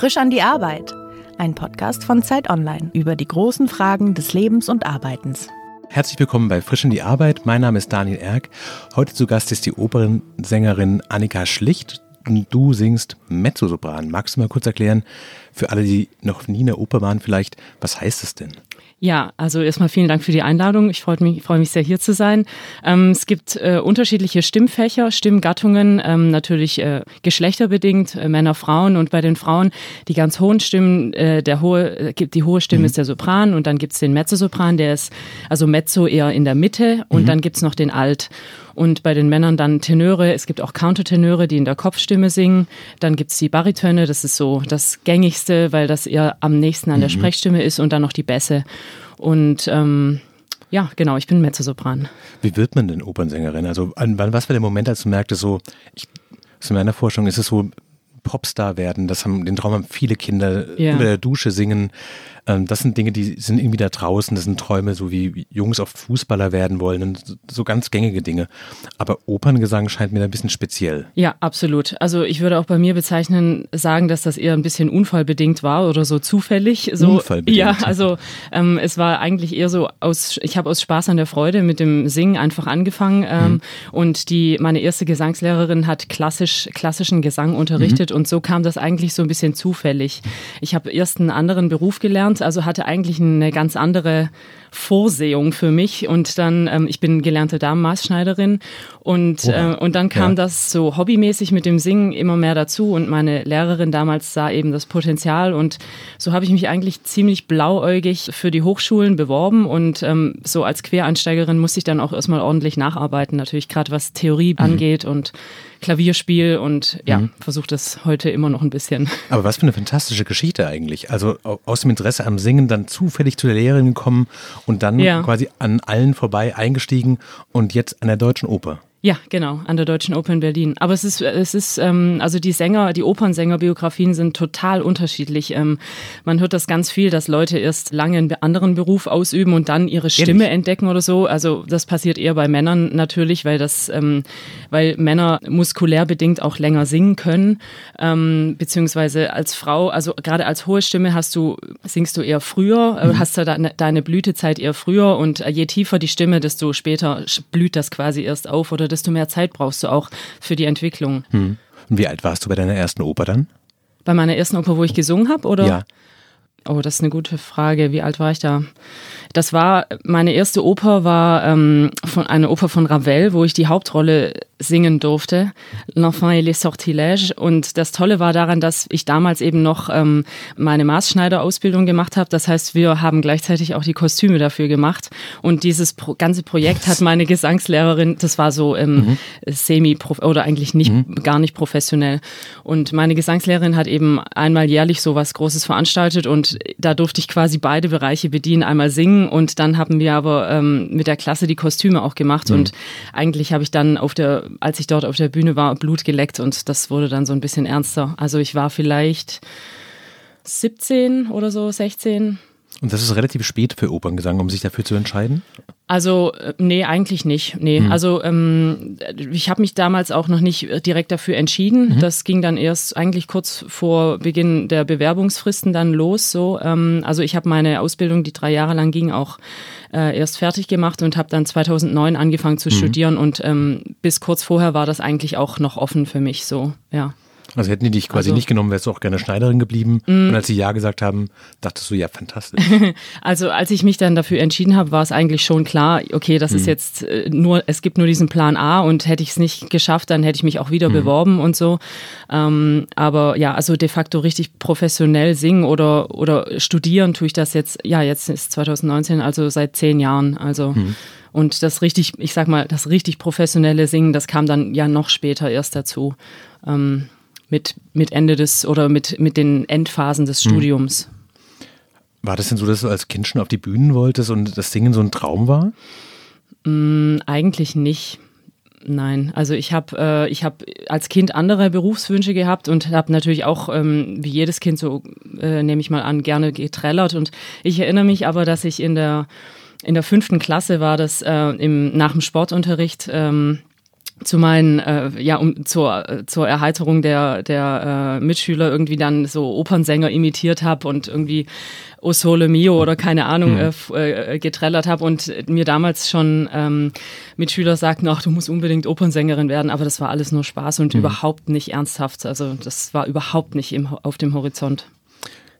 Frisch an die Arbeit. Ein Podcast von Zeit Online über die großen Fragen des Lebens und Arbeitens. Herzlich willkommen bei Frisch in die Arbeit. Mein Name ist Daniel Erck. Heute zu Gast ist die Opernsängerin Annika Schlicht. Du singst Mezzosopran. Magst du mal kurz erklären, für alle, die noch nie in der Oper waren, vielleicht, was heißt es denn? Ja, also erstmal vielen Dank für die Einladung. Ich freue mich, freue mich sehr, hier zu sein. Ähm, es gibt äh, unterschiedliche Stimmfächer, Stimmgattungen, ähm, natürlich äh, geschlechterbedingt, äh, Männer, Frauen. Und bei den Frauen die ganz hohen Stimmen, äh, der hohe, äh, die hohe Stimme mhm. ist der Sopran und dann gibt's den Mezzosopran, der ist also Mezzo eher in der Mitte und mhm. dann gibt's noch den Alt. Und bei den Männern dann Tenöre. Es gibt auch Countertenöre, die in der Kopfstimme singen. Dann gibt's die Baritöne, das ist so das gängigste, weil das eher am nächsten an der mhm. Sprechstimme ist. Und dann noch die Bässe. Und ähm, ja, genau, ich bin Mezzosopran. Wie wird man denn Opernsängerin? Also an, wann, was war der Moment, als du merktest, so, ich, aus meiner Forschung ist es so, Popstar werden, das haben, den Traum haben viele Kinder, ja. unter der Dusche singen, ähm, das sind Dinge, die sind irgendwie da draußen, das sind Träume, so wie Jungs oft Fußballer werden wollen und so ganz gängige Dinge. Aber Operngesang scheint mir da ein bisschen speziell. Ja, absolut. Also ich würde auch bei mir bezeichnen, sagen, dass das eher ein bisschen unfallbedingt war oder so zufällig. So, unfallbedingt. Ja, also ähm, es war eigentlich eher so aus, ich habe aus Spaß an der Freude mit dem Singen einfach angefangen ähm, mhm. und die, meine erste Gesangslehrerin hat klassisch, klassischen Gesang unterrichtet mhm. und so kam das eigentlich so ein bisschen zufällig. Ich habe erst einen anderen Beruf gelernt, also hatte eigentlich eine ganz andere Vorsehung für mich. Und dann, ähm, ich bin gelernte Damenmaßschneiderin und, äh, und dann kam ja. das so hobbymäßig mit dem Singen immer mehr dazu. Und meine Lehrerin damals sah eben das Potenzial und so habe ich mich eigentlich ziemlich blauäugig für die Hochschulen beworben und ähm, so als Quereinsteigerin musste ich dann auch erstmal ordentlich nacharbeiten, natürlich gerade was Theorie mhm. angeht und Klavierspiel und ja, mhm. versuche das heute immer noch ein bisschen. Aber was für eine fantastische Geschichte eigentlich. Also aus dem Interesse am Singen dann zufällig zu der Lehrerin gekommen und dann ja. quasi an allen vorbei eingestiegen und jetzt an der Deutschen Oper. Ja, genau, an der Deutschen Oper in Berlin. Aber es ist, es ist, ähm, also die Sänger, die Opernsängerbiografien sind total unterschiedlich. Ähm, man hört das ganz viel, dass Leute erst lange einen anderen Beruf ausüben und dann ihre Stimme Ehrlich? entdecken oder so. Also das passiert eher bei Männern natürlich, weil das, ähm, weil Männer muskulär bedingt auch länger singen können, ähm, beziehungsweise als Frau, also gerade als hohe Stimme hast du, singst du eher früher, äh, mhm. hast du deine, deine Blütezeit eher früher und je tiefer die Stimme, desto später blüht das quasi erst auf oder desto mehr Zeit brauchst du auch für die Entwicklung. Hm. Und wie alt warst du bei deiner ersten Oper dann? Bei meiner ersten Oper, wo ich gesungen habe, oder? Ja. Oh, das ist eine gute Frage. Wie alt war ich da? Das war, meine erste Oper war ähm, von, eine Oper von Ravel, wo ich die Hauptrolle singen durfte, L'Enfant et les Sortilèges. Und das Tolle war daran, dass ich damals eben noch ähm, meine Maßschneiderausbildung gemacht habe. Das heißt, wir haben gleichzeitig auch die Kostüme dafür gemacht. Und dieses pro ganze Projekt hat meine Gesangslehrerin, das war so ähm, mhm. semi oder eigentlich nicht mhm. gar nicht professionell. Und meine Gesangslehrerin hat eben einmal jährlich so was Großes veranstaltet und da durfte ich quasi beide Bereiche bedienen, einmal singen und dann haben wir aber ähm, mit der Klasse die Kostüme auch gemacht. Mhm. Und eigentlich habe ich dann auf der als ich dort auf der Bühne war, Blut geleckt und das wurde dann so ein bisschen ernster. Also ich war vielleicht 17 oder so, 16. Und das ist relativ spät für Operngesang, um sich dafür zu entscheiden? Also, äh, nee, eigentlich nicht. Nee, mhm. also ähm, ich habe mich damals auch noch nicht direkt dafür entschieden. Mhm. Das ging dann erst eigentlich kurz vor Beginn der Bewerbungsfristen dann los. So, ähm, also ich habe meine Ausbildung, die drei Jahre lang ging, auch äh, erst fertig gemacht und habe dann 2009 angefangen zu mhm. studieren und ähm, bis kurz vorher war das eigentlich auch noch offen für mich. So, ja. Also hätten die dich quasi also, nicht genommen, wärst du auch gerne Schneiderin geblieben. Mm. Und als sie Ja gesagt haben, dachtest du, ja, fantastisch. also als ich mich dann dafür entschieden habe, war es eigentlich schon klar, okay, das mm. ist jetzt äh, nur, es gibt nur diesen Plan A und hätte ich es nicht geschafft, dann hätte ich mich auch wieder mm. beworben und so. Ähm, aber ja, also de facto richtig professionell singen oder, oder studieren tue ich das jetzt, ja, jetzt ist 2019, also seit zehn Jahren. Also mhm. und das richtig, ich sag mal, das richtig professionelle Singen, das kam dann ja noch später erst dazu. Ähm, mit, mit Ende des oder mit, mit den Endphasen des hm. Studiums. War das denn so, dass du als Kind schon auf die Bühnen wolltest und das Singen so ein Traum war? Mm, eigentlich nicht. Nein, also ich habe äh, ich habe als Kind andere Berufswünsche gehabt und habe natürlich auch ähm, wie jedes Kind so äh, nehme ich mal an gerne getrellert und ich erinnere mich aber, dass ich in der in der fünften Klasse war das äh, im nach dem Sportunterricht ähm, zu meinen, äh, ja, um zur, zur Erheiterung der, der äh, Mitschüler irgendwie dann so Opernsänger imitiert habe und irgendwie O Sole Mio oder keine Ahnung mhm. äh, getrellert habe und mir damals schon ähm, Mitschüler sagten, ach, du musst unbedingt Opernsängerin werden, aber das war alles nur Spaß und mhm. überhaupt nicht ernsthaft. Also das war überhaupt nicht im, auf dem Horizont.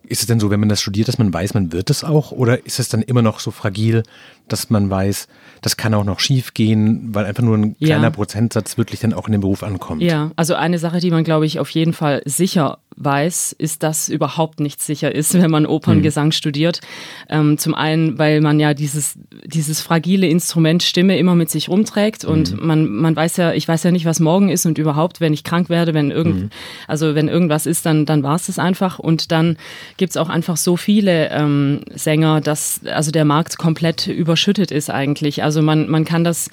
Ist es denn so, wenn man das studiert, dass man weiß, man wird es auch? Oder ist es dann immer noch so fragil, dass man weiß, das kann auch noch schief gehen, weil einfach nur ein kleiner ja. Prozentsatz wirklich dann auch in den Beruf ankommt? Ja, also eine Sache, die man, glaube ich, auf jeden Fall sicher weiß, ist, dass überhaupt nicht sicher ist, wenn man Operngesang mhm. studiert. Ähm, zum einen, weil man ja dieses, dieses fragile Instrument Stimme immer mit sich rumträgt und mhm. man, man weiß ja, ich weiß ja nicht, was morgen ist und überhaupt, wenn ich krank werde, wenn irgend, mhm. also wenn irgendwas ist, dann, dann war es das einfach. Und dann gibt es auch einfach so viele ähm, Sänger, dass also der Markt komplett überschüttet ist eigentlich. Also man, man kann das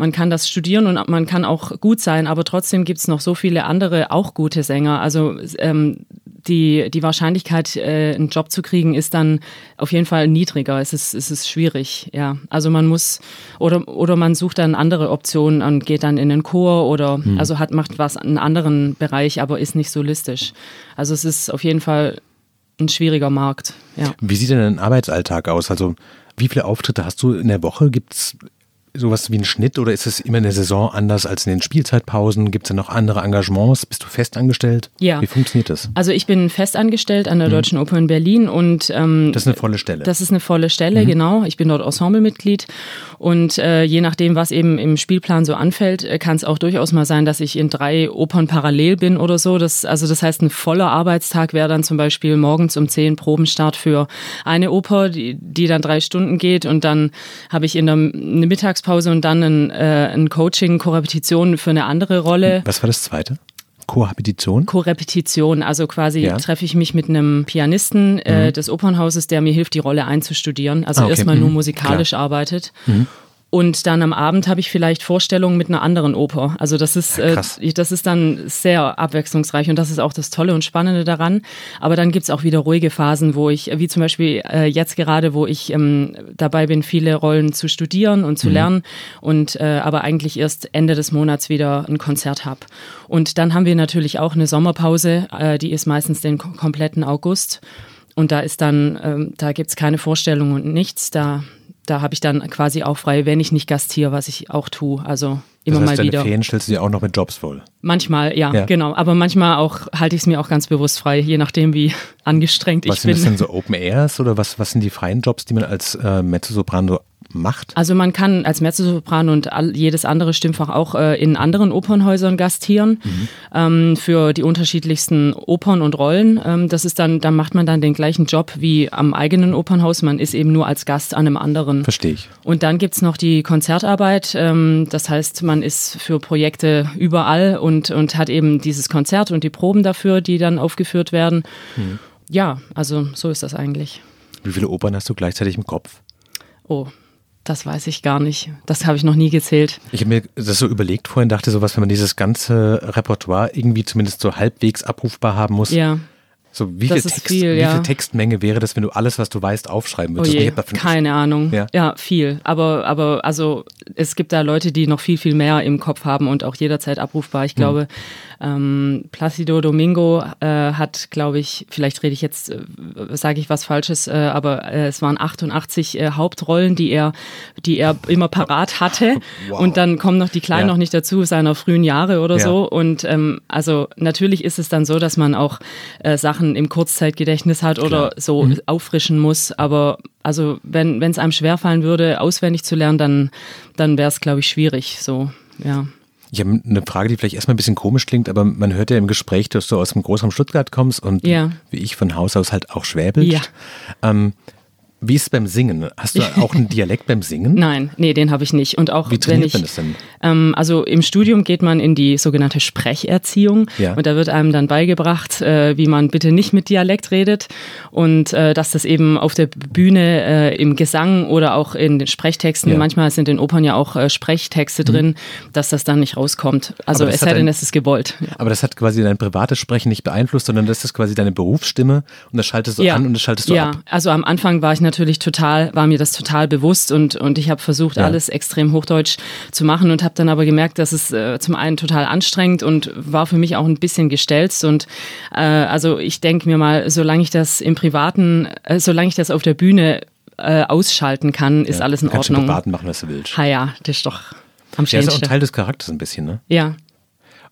man kann das studieren und man kann auch gut sein, aber trotzdem gibt es noch so viele andere auch gute Sänger. Also ähm, die, die Wahrscheinlichkeit, äh, einen Job zu kriegen, ist dann auf jeden Fall niedriger. Es ist, es ist schwierig, ja. Also man muss, oder, oder man sucht dann andere Optionen und geht dann in den Chor oder hm. also hat, macht was in einem anderen Bereich, aber ist nicht solistisch. Also es ist auf jeden Fall ein schwieriger Markt, ja. Wie sieht denn dein Arbeitsalltag aus? Also wie viele Auftritte hast du in der Woche? Gibt es sowas wie ein Schnitt oder ist es immer in der Saison anders als in den Spielzeitpausen? Gibt es da noch andere Engagements? Bist du festangestellt? Ja. Wie funktioniert das? Also ich bin festangestellt an der mhm. Deutschen Oper in Berlin und ähm, das ist eine volle Stelle. Das ist eine volle Stelle, mhm. genau. Ich bin dort Ensemblemitglied und äh, je nachdem, was eben im Spielplan so anfällt, äh, kann es auch durchaus mal sein, dass ich in drei Opern parallel bin oder so. Das, also das heißt, ein voller Arbeitstag wäre dann zum Beispiel morgens um zehn Probenstart für eine Oper, die, die dann drei Stunden geht und dann habe ich in der eine Mittagspause und dann ein, äh, ein Coaching, Korrepetition für eine andere Rolle. Was war das zweite? Korrepetition? Korrepetition, also quasi ja. treffe ich mich mit einem Pianisten äh, mhm. des Opernhauses, der mir hilft, die Rolle einzustudieren. Also ah, okay. erstmal nur mhm. musikalisch Klar. arbeitet. Mhm. Und dann am Abend habe ich vielleicht Vorstellungen mit einer anderen Oper. Also das ist, äh, das ist dann sehr abwechslungsreich und das ist auch das Tolle und Spannende daran. Aber dann gibt's auch wieder ruhige Phasen, wo ich, wie zum Beispiel äh, jetzt gerade, wo ich ähm, dabei bin, viele Rollen zu studieren und zu mhm. lernen und äh, aber eigentlich erst Ende des Monats wieder ein Konzert habe. Und dann haben wir natürlich auch eine Sommerpause, äh, die ist meistens den kompletten August. Und da ist dann, ähm, da gibt's keine Vorstellung und nichts. Da da habe ich dann quasi auch frei, wenn ich nicht gastiere, was ich auch tue. Also immer das heißt, mal wieder. Ferien stellst du dir auch noch mit Jobs voll? Manchmal, ja, ja. genau. Aber manchmal auch halte ich es mir auch ganz bewusst frei, je nachdem, wie angestrengt was ich bin. Was sind das denn so Open Airs oder was, was sind die freien Jobs, die man als äh, Mezzosopran so macht? Also man kann als Mezzosopran und all, jedes andere Stimmfach auch äh, in anderen Opernhäusern gastieren mhm. ähm, für die unterschiedlichsten Opern und Rollen. Ähm, das ist dann, da macht man dann den gleichen Job wie am eigenen Opernhaus. Man ist eben nur als Gast an einem anderen. Verstehe ich. Und dann gibt's noch die Konzertarbeit. Ähm, das heißt, man ist für Projekte überall und, und hat eben dieses Konzert und die Proben dafür, die dann aufgeführt werden. Mhm. Ja, also so ist das eigentlich. Wie viele Opern hast du gleichzeitig im Kopf? Oh, das weiß ich gar nicht. Das habe ich noch nie gezählt. Ich habe mir das so überlegt vorhin, dachte so was, wenn man dieses ganze Repertoire irgendwie zumindest so halbwegs abrufbar haben muss. Ja. So, wie, viel, Text, viel, wie viel Textmenge wäre das, wenn du alles, was du weißt, aufschreiben würdest? Oh je, keine Ahnung. Ja. ja, viel. Aber, aber also es gibt da Leute, die noch viel, viel mehr im Kopf haben und auch jederzeit abrufbar. Ich hm. Ähm, Placido Domingo äh, hat, glaube ich, vielleicht rede ich jetzt, äh, sage ich was Falsches, äh, aber äh, es waren 88 äh, Hauptrollen, die er, die er immer parat hatte. Wow. Und dann kommen noch die Kleinen ja. noch nicht dazu, seiner frühen Jahre oder ja. so. Und ähm, also natürlich ist es dann so, dass man auch äh, Sachen im Kurzzeitgedächtnis hat oder Klar. so mhm. auffrischen muss. Aber also wenn es einem schwerfallen würde, auswendig zu lernen, dann, dann wäre es, glaube ich, schwierig. So, ja. Ich habe eine Frage, die vielleicht erstmal ein bisschen komisch klingt, aber man hört ja im Gespräch, dass du aus dem Großraum Stuttgart kommst und ja. wie ich von Haus aus halt auch schwäbelst. Ja. Ähm, wie ist es beim Singen? Hast du auch einen Dialekt beim Singen? Nein, nee, den habe ich nicht. Und auch Wie trainiert wenn ich, man das denn? Ähm, also im Studium geht man in die sogenannte Sprecherziehung ja. und da wird einem dann beigebracht, äh, wie man bitte nicht mit Dialekt redet und äh, dass das eben auf der Bühne äh, im Gesang oder auch in den Sprechtexten, ja. manchmal sind in Opern ja auch äh, Sprechtexte mhm. drin, dass das dann nicht rauskommt. Also es sei denn, es ist gewollt. Aber das hat quasi dein privates Sprechen nicht beeinflusst, sondern das ist quasi deine Berufsstimme und das schaltest du ja. an und das schaltest du ja. ab. Ja, also am Anfang war ich natürlich total, war mir das total bewusst und, und ich habe versucht, ja. alles extrem hochdeutsch zu machen und habe dann aber gemerkt, dass es äh, zum einen total anstrengend und war für mich auch ein bisschen gestelzt. Und äh, also ich denke mir mal, solange ich das im Privaten, äh, solange ich das auf der Bühne äh, ausschalten kann, ist ja, alles in Ordnung. Kannst du machen, was du willst. Ha ja, das ist doch am schönsten. Ja, ist auch ein Teil des Charakters ein bisschen, ne? Ja.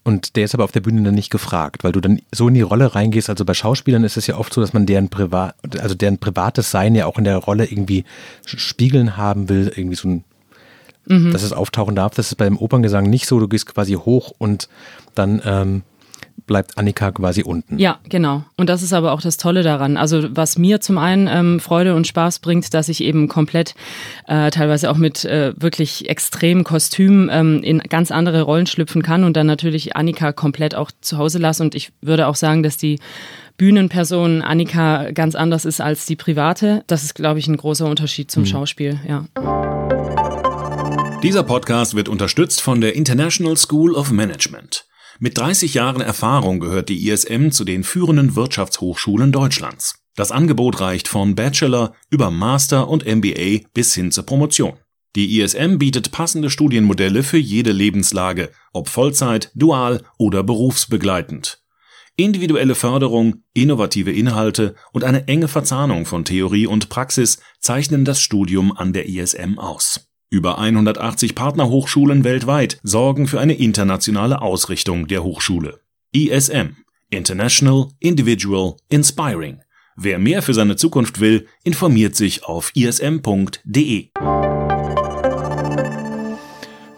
Und der ist aber auf der Bühne dann nicht gefragt, weil du dann so in die Rolle reingehst. Also bei Schauspielern ist es ja oft so, dass man deren Privat, also deren privates Sein ja auch in der Rolle irgendwie spiegeln haben will, irgendwie so ein, mhm. dass es auftauchen darf. Das ist beim Operngesang nicht so. Du gehst quasi hoch und dann ähm, bleibt Annika quasi unten. Ja, genau. Und das ist aber auch das Tolle daran. Also was mir zum einen ähm, Freude und Spaß bringt, dass ich eben komplett, äh, teilweise auch mit äh, wirklich extremen Kostümen ähm, in ganz andere Rollen schlüpfen kann und dann natürlich Annika komplett auch zu Hause lasse. Und ich würde auch sagen, dass die Bühnenperson Annika ganz anders ist als die private. Das ist, glaube ich, ein großer Unterschied zum mhm. Schauspiel, ja. Dieser Podcast wird unterstützt von der International School of Management. Mit 30 Jahren Erfahrung gehört die ISM zu den führenden Wirtschaftshochschulen Deutschlands. Das Angebot reicht von Bachelor über Master und MBA bis hin zur Promotion. Die ISM bietet passende Studienmodelle für jede Lebenslage, ob Vollzeit, dual oder berufsbegleitend. Individuelle Förderung, innovative Inhalte und eine enge Verzahnung von Theorie und Praxis zeichnen das Studium an der ISM aus. Über 180 Partnerhochschulen weltweit sorgen für eine internationale Ausrichtung der Hochschule. ISM International, Individual, Inspiring. Wer mehr für seine Zukunft will, informiert sich auf ism.de.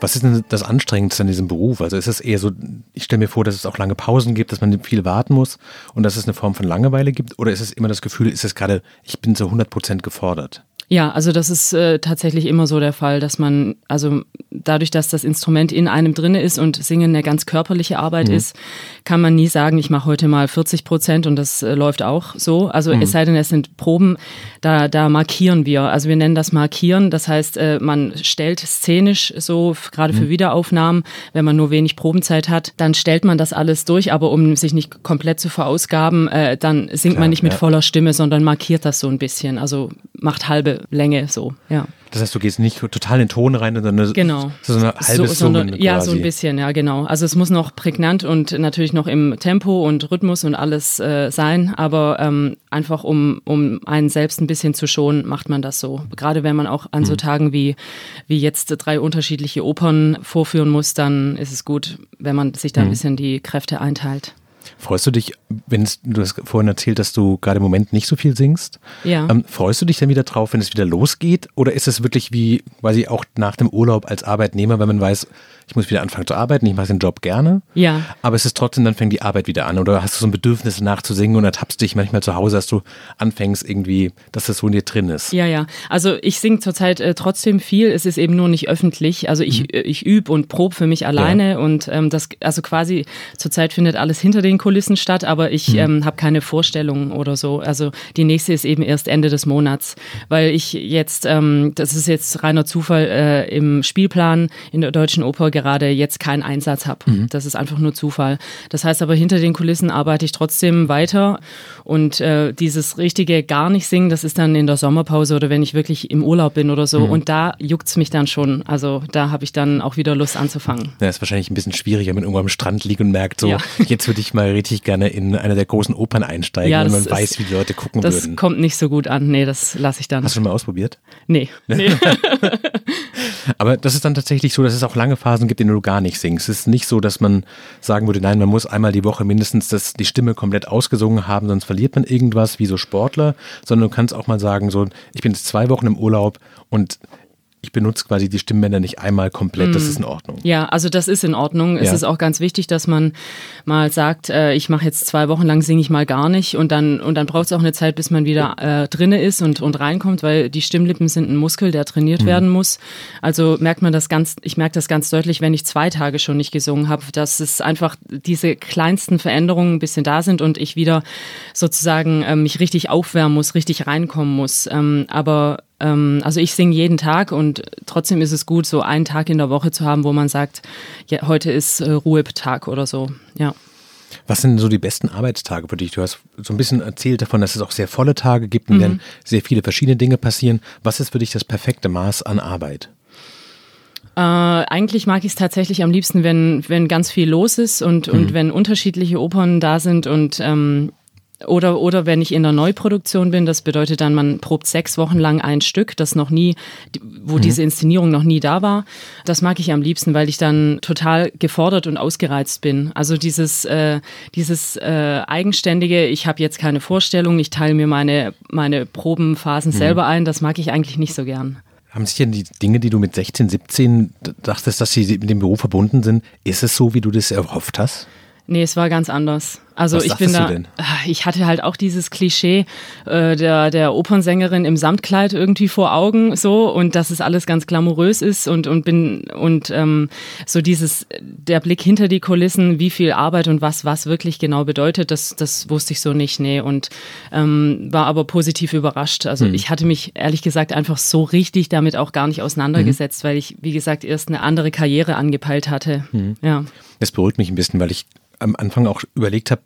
Was ist denn das Anstrengendste an diesem Beruf? Also ist es eher so, ich stelle mir vor, dass es auch lange Pausen gibt, dass man viel warten muss und dass es eine Form von Langeweile gibt? Oder ist es immer das Gefühl, ist es gerade, ich bin zu 100 Prozent gefordert? Ja, also das ist äh, tatsächlich immer so der Fall, dass man, also dadurch, dass das Instrument in einem drinne ist und Singen eine ganz körperliche Arbeit mhm. ist, kann man nie sagen, ich mache heute mal 40 Prozent und das äh, läuft auch so. Also mhm. es sei denn, es sind Proben, da, da markieren wir. Also wir nennen das Markieren. Das heißt, äh, man stellt szenisch so, gerade für mhm. Wiederaufnahmen, wenn man nur wenig Probenzeit hat, dann stellt man das alles durch, aber um sich nicht komplett zu verausgaben, äh, dann singt Klar, man nicht mit ja. voller Stimme, sondern markiert das so ein bisschen. Also macht halbe Länge so, ja. Das heißt, du gehst nicht total in den Ton rein, sondern genau. so eine halbe so, sondern, Ja, so ein bisschen, ja, genau. Also es muss noch prägnant und natürlich noch im Tempo und Rhythmus und alles äh, sein, aber ähm, einfach um, um einen selbst ein bisschen zu schonen, macht man das so. Gerade wenn man auch an so mhm. Tagen wie, wie jetzt drei unterschiedliche Opern vorführen muss, dann ist es gut, wenn man sich da ein mhm. bisschen die Kräfte einteilt. Freust du dich, wenn es, du hast vorhin erzählt, dass du gerade im Moment nicht so viel singst? Ja. Ähm, freust du dich dann wieder drauf, wenn es wieder losgeht? Oder ist es wirklich wie quasi auch nach dem Urlaub als Arbeitnehmer, wenn man weiß, ich muss wieder anfangen zu arbeiten, ich mache den Job gerne. Ja. Aber es ist trotzdem, dann fängt die Arbeit wieder an. Oder hast du so ein Bedürfnis nachzusingen und ertappst dich manchmal zu Hause, dass du anfängst irgendwie, dass das so in dir drin ist. Ja, ja. Also ich singe zurzeit äh, trotzdem viel. Es ist eben nur nicht öffentlich. Also ich, mhm. Äh, ich übe und probe für mich alleine ja. und ähm, das, also quasi zurzeit findet alles hinter den Kulissen statt, aber ich mhm. ähm, habe keine Vorstellungen oder so. Also die nächste ist eben erst Ende des Monats, weil ich jetzt, ähm, das ist jetzt reiner Zufall, äh, im Spielplan in der Deutschen Oper gerade jetzt keinen Einsatz habe. Mhm. Das ist einfach nur Zufall. Das heißt aber, hinter den Kulissen arbeite ich trotzdem weiter und äh, dieses richtige gar nicht singen, das ist dann in der Sommerpause oder wenn ich wirklich im Urlaub bin oder so. Mhm. Und da juckt es mich dann schon. Also da habe ich dann auch wieder Lust anzufangen. Ja, ist wahrscheinlich ein bisschen schwieriger, wenn man irgendwo am Strand liegt und merkt, so, ja. jetzt würde ich mal richtig gerne in eine der großen Opern einsteigen, ja, wenn man ist, weiß, wie die Leute gucken das würden. Das kommt nicht so gut an. Nee, das lasse ich dann. Hast du schon mal ausprobiert? Nee. nee. Aber das ist dann tatsächlich so, dass es auch lange Phasen gibt, in denen du gar nicht singst. Es ist nicht so, dass man sagen würde, nein, man muss einmal die Woche mindestens das, die Stimme komplett ausgesungen haben, sonst verliert man irgendwas wie so Sportler, sondern du kannst auch mal sagen, so, ich bin jetzt zwei Wochen im Urlaub und ich benutze quasi die Stimmbänder nicht einmal komplett, das mm. ist in Ordnung. Ja, also das ist in Ordnung. Ja. Es ist auch ganz wichtig, dass man mal sagt, äh, ich mache jetzt zwei Wochen lang singe ich mal gar nicht und dann und dann braucht es auch eine Zeit, bis man wieder äh, drinne ist und und reinkommt, weil die Stimmlippen sind ein Muskel, der trainiert mhm. werden muss. Also merkt man das ganz, ich merke das ganz deutlich, wenn ich zwei Tage schon nicht gesungen habe, dass es einfach diese kleinsten Veränderungen ein bisschen da sind und ich wieder sozusagen äh, mich richtig aufwärmen muss, richtig reinkommen muss. Ähm, aber also ich singe jeden Tag und trotzdem ist es gut, so einen Tag in der Woche zu haben, wo man sagt, ja, heute ist äh, Ruhetag oder so. Ja. Was sind so die besten Arbeitstage für dich? Du hast so ein bisschen erzählt davon, dass es auch sehr volle Tage gibt, in mhm. denen sehr viele verschiedene Dinge passieren. Was ist für dich das perfekte Maß an Arbeit? Äh, eigentlich mag ich es tatsächlich am liebsten, wenn, wenn ganz viel los ist und, mhm. und wenn unterschiedliche Opern da sind und ähm, oder, oder wenn ich in der Neuproduktion bin, das bedeutet dann, man probt sechs Wochen lang ein Stück, das noch nie, wo mhm. diese Inszenierung noch nie da war. Das mag ich am liebsten, weil ich dann total gefordert und ausgereizt bin. Also dieses, äh, dieses äh, eigenständige, ich habe jetzt keine Vorstellung, ich teile mir meine, meine Probenphasen mhm. selber ein, das mag ich eigentlich nicht so gern. Haben sich denn die Dinge, die du mit 16, 17 dachtest, dass sie mit dem Beruf verbunden sind, ist es so, wie du das erhofft hast? Nee, es war ganz anders. Also Was ich bin da, ah, ich hatte halt auch dieses Klischee äh, der, der Opernsängerin im Samtkleid irgendwie vor Augen so und dass es alles ganz glamourös ist und, und bin und ähm, so dieses, der Blick hinter die Kulissen, wie viel Arbeit und was was wirklich genau bedeutet, das, das wusste ich so nicht, nee. Und ähm, war aber positiv überrascht. Also mhm. ich hatte mich ehrlich gesagt einfach so richtig damit auch gar nicht auseinandergesetzt, mhm. weil ich, wie gesagt, erst eine andere Karriere angepeilt hatte. Mhm. Ja. Es beruhigt mich ein bisschen, weil ich am Anfang auch überlegt habe,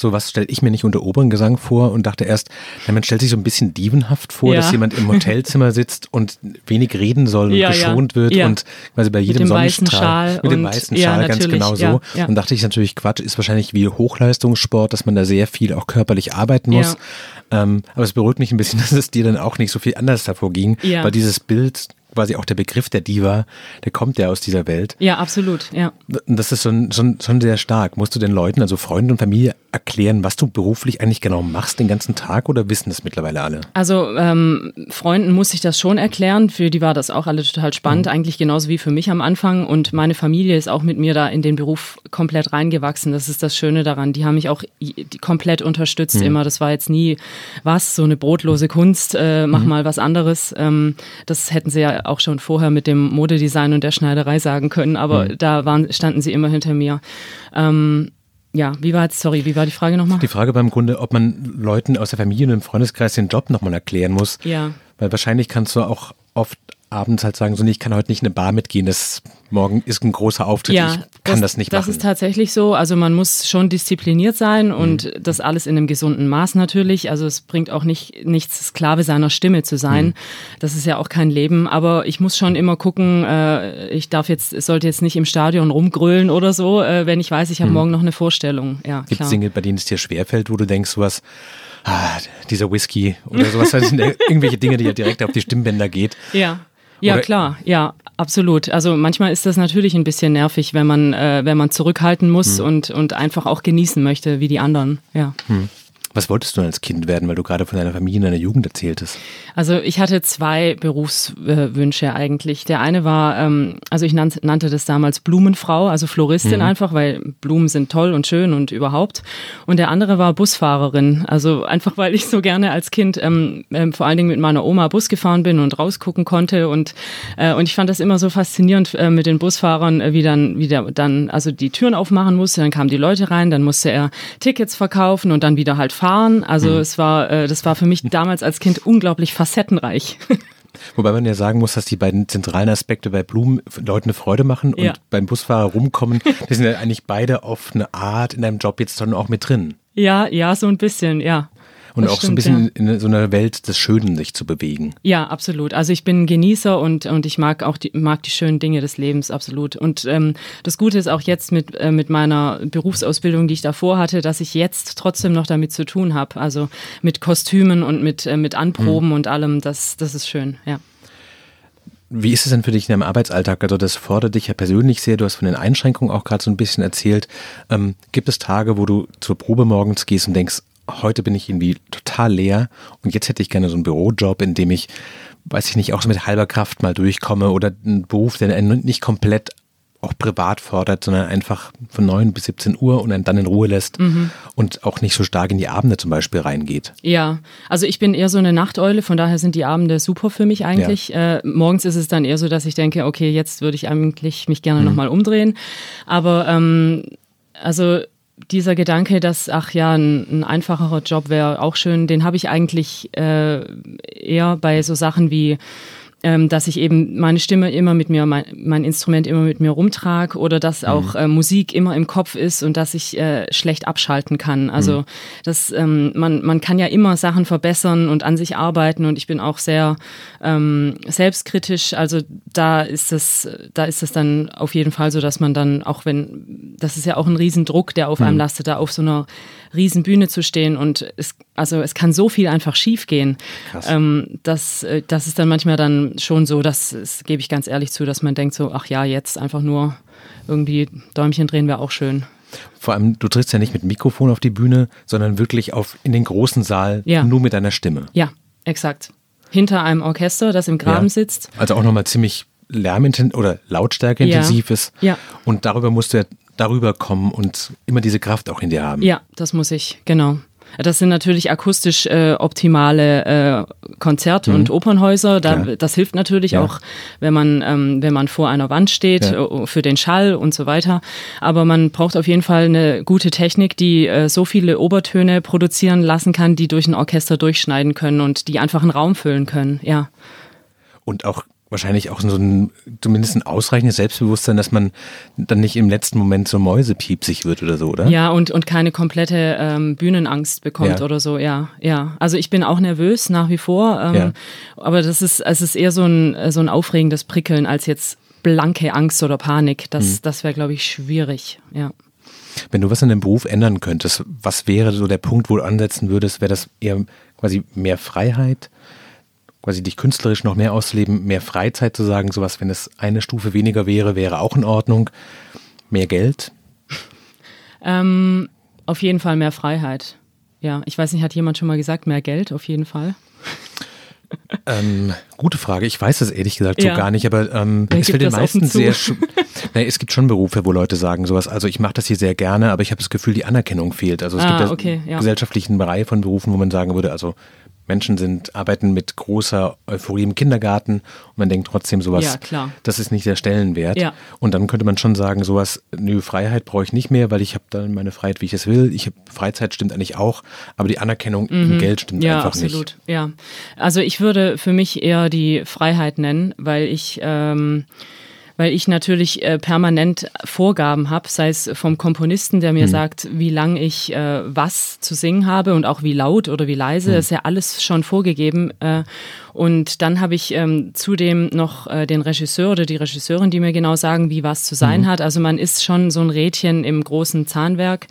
so was stelle ich mir nicht unter Operngesang vor und dachte erst, na, man stellt sich so ein bisschen dievenhaft vor, ja. dass jemand im Hotelzimmer sitzt und wenig reden soll und ja, geschont ja. wird und quasi bei jedem Sonnenstrahl mit dem weißen Schal ganz genau so. Und dachte ich natürlich, Quatsch, ist wahrscheinlich wie Hochleistungssport, dass man da sehr viel auch körperlich arbeiten muss. Ähm, aber es beruhigt mich ein bisschen, dass es dir dann auch nicht so viel anders davor ging, weil dieses Bild quasi auch der Begriff der Diva, der kommt ja aus dieser Welt. Ja, absolut, ja. Das ist schon, schon, schon sehr stark. Musst du den Leuten, also Freunden und Familie, erklären, was du beruflich eigentlich genau machst den ganzen Tag oder wissen das mittlerweile alle? Also ähm, Freunden muss ich das schon erklären. Für die war das auch alle total spannend, mhm. eigentlich genauso wie für mich am Anfang. Und meine Familie ist auch mit mir da in den Beruf komplett reingewachsen. Das ist das Schöne daran. Die haben mich auch komplett unterstützt mhm. immer. Das war jetzt nie was, so eine brotlose Kunst, äh, mach mhm. mal was anderes. Ähm, das hätten sie ja auch schon vorher mit dem Modedesign und der Schneiderei sagen können, aber mhm. da waren, standen sie immer hinter mir. Ähm, ja, wie war jetzt, sorry, wie war die Frage nochmal? Die Frage beim Grunde, ob man Leuten aus der Familie und im Freundeskreis den Job nochmal erklären muss. Ja. Weil wahrscheinlich kannst du auch oft abends halt sagen, so nee, ich kann heute nicht in eine Bar mitgehen, das morgen ist ein großer Auftritt, ja, ich kann das, das nicht machen. Das ist tatsächlich so, also man muss schon diszipliniert sein und mhm. das alles in einem gesunden Maß natürlich, also es bringt auch nicht nichts Sklave seiner Stimme zu sein, mhm. das ist ja auch kein Leben, aber ich muss schon immer gucken, äh, ich darf jetzt, sollte jetzt nicht im Stadion rumgrölen oder so, äh, wenn ich weiß, ich habe mhm. morgen noch eine Vorstellung, ja Gibt es Dinge, bei denen es dir schwerfällt, wo du denkst, sowas, ah, dieser Whisky oder sowas, das sind irgendwelche Dinge, die ja direkt auf die Stimmbänder geht. Ja. Ja, Oder klar, ja, absolut. Also manchmal ist das natürlich ein bisschen nervig, wenn man, äh, wenn man zurückhalten muss hm. und, und einfach auch genießen möchte, wie die anderen, ja. Hm. Was wolltest du als Kind werden, weil du gerade von deiner Familie in deiner Jugend erzähltest? Also ich hatte zwei Berufswünsche eigentlich. Der eine war, ähm, also ich nannte das damals Blumenfrau, also Floristin mhm. einfach, weil Blumen sind toll und schön und überhaupt. Und der andere war Busfahrerin, also einfach, weil ich so gerne als Kind ähm, ähm, vor allen Dingen mit meiner Oma Bus gefahren bin und rausgucken konnte und äh, und ich fand das immer so faszinierend äh, mit den Busfahrern, äh, wie dann wie der dann also die Türen aufmachen musste, dann kamen die Leute rein, dann musste er Tickets verkaufen und dann wieder halt fahren. Also mhm. es war, äh, das war für mich damals als Kind unglaublich facettenreich. Wobei man ja sagen muss, dass die beiden zentralen Aspekte bei Blumen Leuten eine Freude machen und ja. beim Busfahrer rumkommen, die sind ja eigentlich beide auf eine Art in einem Job jetzt dann auch mit drin. Ja, ja, so ein bisschen, ja. Und das auch stimmt, so ein bisschen ja. in so einer Welt des Schönen sich zu bewegen. Ja, absolut. Also ich bin ein Genießer und, und ich mag auch die, mag die schönen Dinge des Lebens, absolut. Und ähm, das Gute ist auch jetzt mit, äh, mit meiner Berufsausbildung, die ich davor hatte, dass ich jetzt trotzdem noch damit zu tun habe. Also mit Kostümen und mit, äh, mit Anproben mhm. und allem. Das, das ist schön, ja. Wie ist es denn für dich in deinem Arbeitsalltag? Also das fordert dich ja persönlich sehr. Du hast von den Einschränkungen auch gerade so ein bisschen erzählt. Ähm, gibt es Tage, wo du zur Probe morgens gehst und denkst, heute bin ich irgendwie total leer und jetzt hätte ich gerne so einen Bürojob, in dem ich, weiß ich nicht, auch so mit halber Kraft mal durchkomme oder einen Beruf, der nicht komplett auch privat fordert, sondern einfach von 9 bis 17 Uhr und dann in Ruhe lässt mhm. und auch nicht so stark in die Abende zum Beispiel reingeht. Ja, also ich bin eher so eine Nachteule, von daher sind die Abende super für mich eigentlich. Ja. Äh, morgens ist es dann eher so, dass ich denke, okay, jetzt würde ich eigentlich mich gerne mhm. nochmal umdrehen. Aber ähm, also dieser Gedanke, dass, ach ja, ein, ein einfacherer Job wäre auch schön, den habe ich eigentlich äh, eher bei so Sachen wie ähm, dass ich eben meine Stimme immer mit mir, mein, mein Instrument immer mit mir rumtrage oder dass auch mhm. äh, Musik immer im Kopf ist und dass ich äh, schlecht abschalten kann. Also mhm. das, ähm, man, man kann ja immer Sachen verbessern und an sich arbeiten und ich bin auch sehr ähm, selbstkritisch. Also da ist es, da ist es dann auf jeden Fall so, dass man dann auch wenn, das ist ja auch ein Riesendruck, der auf mhm. einem lastet, da auf so einer riesen Bühne zu stehen und es, also es kann so viel einfach schief gehen. Ähm, das, äh, das ist dann manchmal dann schon so, das, das gebe ich ganz ehrlich zu, dass man denkt so, ach ja, jetzt einfach nur irgendwie Däumchen drehen wäre auch schön. Vor allem, du trittst ja nicht mit Mikrofon auf die Bühne, sondern wirklich auf, in den großen Saal ja. nur mit deiner Stimme. Ja, exakt. Hinter einem Orchester, das im Graben ja. sitzt. Also auch nochmal ziemlich lärmintensiv oder lautstärkeintensiv ja. ist. Ja. Und darüber musst du ja darüber kommen und immer diese Kraft auch in dir haben. Ja, das muss ich, genau. Das sind natürlich akustisch äh, optimale äh, Konzert- mhm. und Opernhäuser. Da, das hilft natürlich ja. auch, wenn man, ähm, wenn man vor einer Wand steht, ja. Äh, für den Schall und so weiter. Aber man braucht auf jeden Fall eine gute Technik, die äh, so viele Obertöne produzieren lassen kann, die durch ein Orchester durchschneiden können und die einfach einen Raum füllen können. Ja. Und auch wahrscheinlich auch so ein, zumindest ein ausreichendes Selbstbewusstsein, dass man dann nicht im letzten Moment so mäusepiepsig wird oder so, oder? Ja, und, und keine komplette ähm, Bühnenangst bekommt ja. oder so, ja, ja. Also ich bin auch nervös nach wie vor, ähm, ja. aber das ist, es ist eher so ein, so ein aufregendes Prickeln als jetzt blanke Angst oder Panik. Das, mhm. das wäre, glaube ich, schwierig, ja. Wenn du was an dem Beruf ändern könntest, was wäre so der Punkt, wo du ansetzen würdest? Wäre das eher quasi mehr Freiheit? Quasi dich künstlerisch noch mehr auszuleben, mehr Freizeit zu sagen, sowas, wenn es eine Stufe weniger wäre, wäre auch in Ordnung. Mehr Geld? Ähm, auf jeden Fall mehr Freiheit. Ja, ich weiß nicht, hat jemand schon mal gesagt, mehr Geld auf jeden Fall? Ähm, gute Frage. Ich weiß es ehrlich gesagt ja. so gar nicht, aber ähm, es fällt den meisten sehr. nee, es gibt schon Berufe, wo Leute sagen sowas. Also ich mache das hier sehr gerne, aber ich habe das Gefühl, die Anerkennung fehlt. Also es ah, gibt okay, ja. gesellschaftlichen Reihe von Berufen, wo man sagen würde, also Menschen sind, arbeiten mit großer Euphorie im Kindergarten und man denkt trotzdem sowas, ja, klar. das ist nicht der Stellenwert. Ja. Und dann könnte man schon sagen, sowas, nö, Freiheit brauche ich nicht mehr, weil ich habe dann meine Freiheit, wie ich es will. Ich habe Freizeit stimmt eigentlich auch, aber die Anerkennung mhm. im Geld stimmt ja, einfach absolut. nicht. Ja, absolut. Ja. Also ich würde für mich eher die Freiheit nennen, weil ich ähm, weil ich natürlich äh, permanent Vorgaben habe, sei es vom Komponisten, der mir mhm. sagt, wie lang ich äh, was zu singen habe und auch wie laut oder wie leise. Mhm. Das ist ja alles schon vorgegeben. Äh, und dann habe ich ähm, zudem noch äh, den Regisseur oder die Regisseurin, die mir genau sagen, wie was zu sein mhm. hat. Also man ist schon so ein Rädchen im großen Zahnwerk,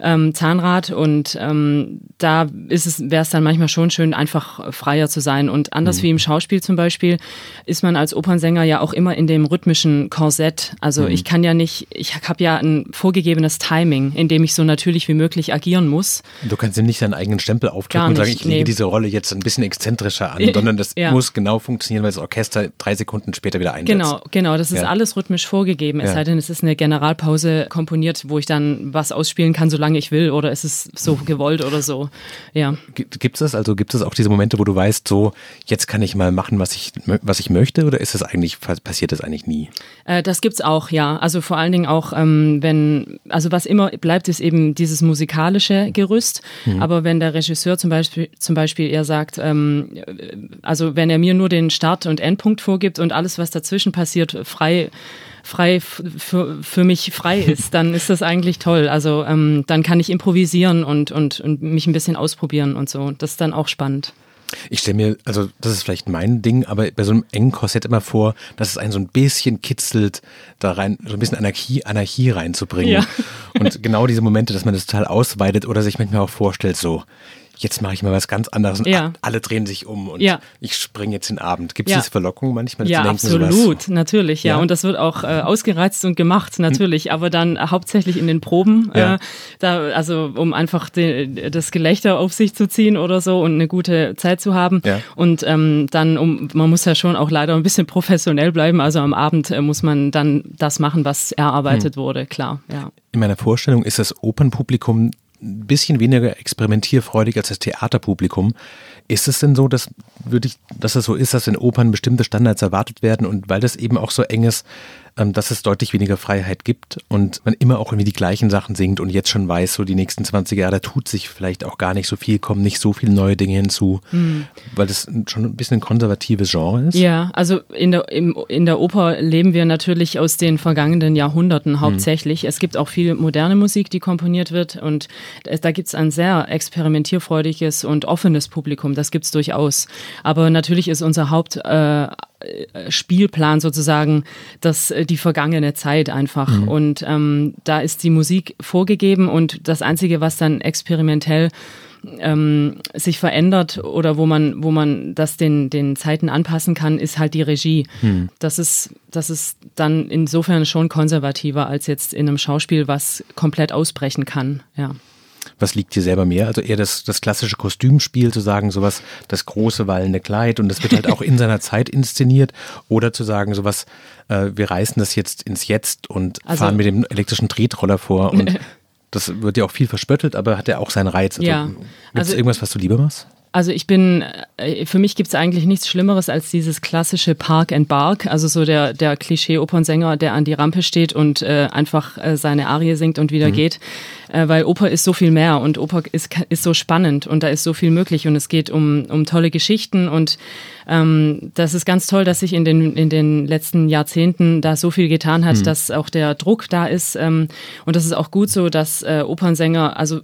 ähm, Zahnrad und ähm, da ist es, wäre es dann manchmal schon schön, einfach freier zu sein. Und anders mhm. wie im Schauspiel zum Beispiel, ist man als Opernsänger ja auch immer in dem rhythmischen Korsett. Also mhm. ich kann ja nicht, ich habe ja ein vorgegebenes Timing, in dem ich so natürlich wie möglich agieren muss. Du kannst ihm nicht deinen eigenen Stempel aufdrücken und sagen, ich lege nee. diese Rolle jetzt ein bisschen exzentrischer an, sondern das ja. muss genau funktionieren, weil das Orchester drei Sekunden später wieder einsetzt. Genau, genau. Das ist ja. alles rhythmisch vorgegeben. Es sei denn, es ist eine Generalpause komponiert, wo ich dann was ausspielen kann, solange ich will, oder ist es so gewollt oder so. Ja. Gibt es das? Also gibt es auch diese Momente, wo du weißt, so jetzt kann ich mal machen, was ich, was ich möchte, oder ist das eigentlich, passiert das eigentlich nie? Äh, das es auch, ja. Also vor allen Dingen auch, ähm, wenn, also was immer bleibt, ist eben dieses musikalische Gerüst. Mhm. Aber wenn der Regisseur zum Beispiel, zum Beispiel eher sagt, ähm, also wenn er mir nur den Start- und Endpunkt vorgibt und alles, was dazwischen passiert, frei frei für, für mich frei ist, dann ist das eigentlich toll. Also ähm, dann kann ich improvisieren und, und, und mich ein bisschen ausprobieren und so. Das ist dann auch spannend. Ich stelle mir, also das ist vielleicht mein Ding, aber bei so einem engen Korsett immer vor, dass es einen so ein bisschen kitzelt, da rein, so ein bisschen Anarchie, Anarchie reinzubringen. Ja. Und genau diese Momente, dass man das total ausweitet oder sich manchmal auch vorstellt, so, jetzt mache ich mal was ganz anderes und ja. alle drehen sich um und ja. ich springe jetzt den Abend. Gibt es ja. diese Verlockung manchmal? Ja, absolut, natürlich, ja. Und das wird auch äh, ausgereizt und gemacht, natürlich, hm. aber dann hauptsächlich in den Proben, äh, da, also um einfach de, das Gelächter auf sich zu ziehen oder so und eine gute Zeit zu haben. Und ähm, dann, um, man muss ja schon auch leider ein bisschen professionell bleiben, also am Abend äh, muss man dann das machen, was erarbeitet hm. wurde, klar. Ja. In meiner Vorstellung ist das Opernpublikum ein bisschen weniger experimentierfreudig als das Theaterpublikum. Ist es denn so, dass, würde ich, dass es so ist, dass in Opern bestimmte Standards erwartet werden und weil das eben auch so eng ist, dass es deutlich weniger Freiheit gibt und man immer auch irgendwie die gleichen Sachen singt und jetzt schon weiß, so die nächsten 20 Jahre, da tut sich vielleicht auch gar nicht so viel, kommen nicht so viele neue Dinge hinzu, mhm. weil das schon ein bisschen ein konservatives Genre ist? Ja, also in der, im, in der Oper leben wir natürlich aus den vergangenen Jahrhunderten hauptsächlich. Mhm. Es gibt auch viel moderne Musik, die komponiert wird und da gibt es ein sehr experimentierfreudiges und offenes Publikum, das gibt es durchaus. Aber natürlich ist unser Haupt äh, Spielplan sozusagen das, äh, die vergangene Zeit einfach. Mhm. Und ähm, da ist die Musik vorgegeben und das Einzige, was dann experimentell ähm, sich verändert oder wo man, wo man das den, den Zeiten anpassen kann, ist halt die Regie. Hm. Das, ist, das ist dann insofern schon konservativer als jetzt in einem Schauspiel, was komplett ausbrechen kann. Ja. Was liegt dir selber mehr? Also eher das, das klassische Kostümspiel, zu sagen, sowas, das große wallende Kleid und das wird halt auch in seiner Zeit inszeniert oder zu sagen, sowas, äh, wir reißen das jetzt ins Jetzt und also, fahren mit dem elektrischen Tretroller vor und Das wird ja auch viel verspöttelt, aber hat ja auch seinen Reiz. Also, ja. Gibt es also, irgendwas, was du lieber machst? Also ich bin, äh, für mich gibt es eigentlich nichts Schlimmeres als dieses klassische Park and Bark, also so der, der Klischee-Opernsänger, der an die Rampe steht und äh, einfach äh, seine Arie singt und wieder mhm. geht. Äh, weil Oper ist so viel mehr und Oper ist, ist so spannend und da ist so viel möglich und es geht um, um tolle Geschichten und ähm, das ist ganz toll, dass sich in den, in den letzten Jahrzehnten da so viel getan hat, mhm. dass auch der Druck da ist ähm, und das ist auch gut so, dass äh, Opernsänger, also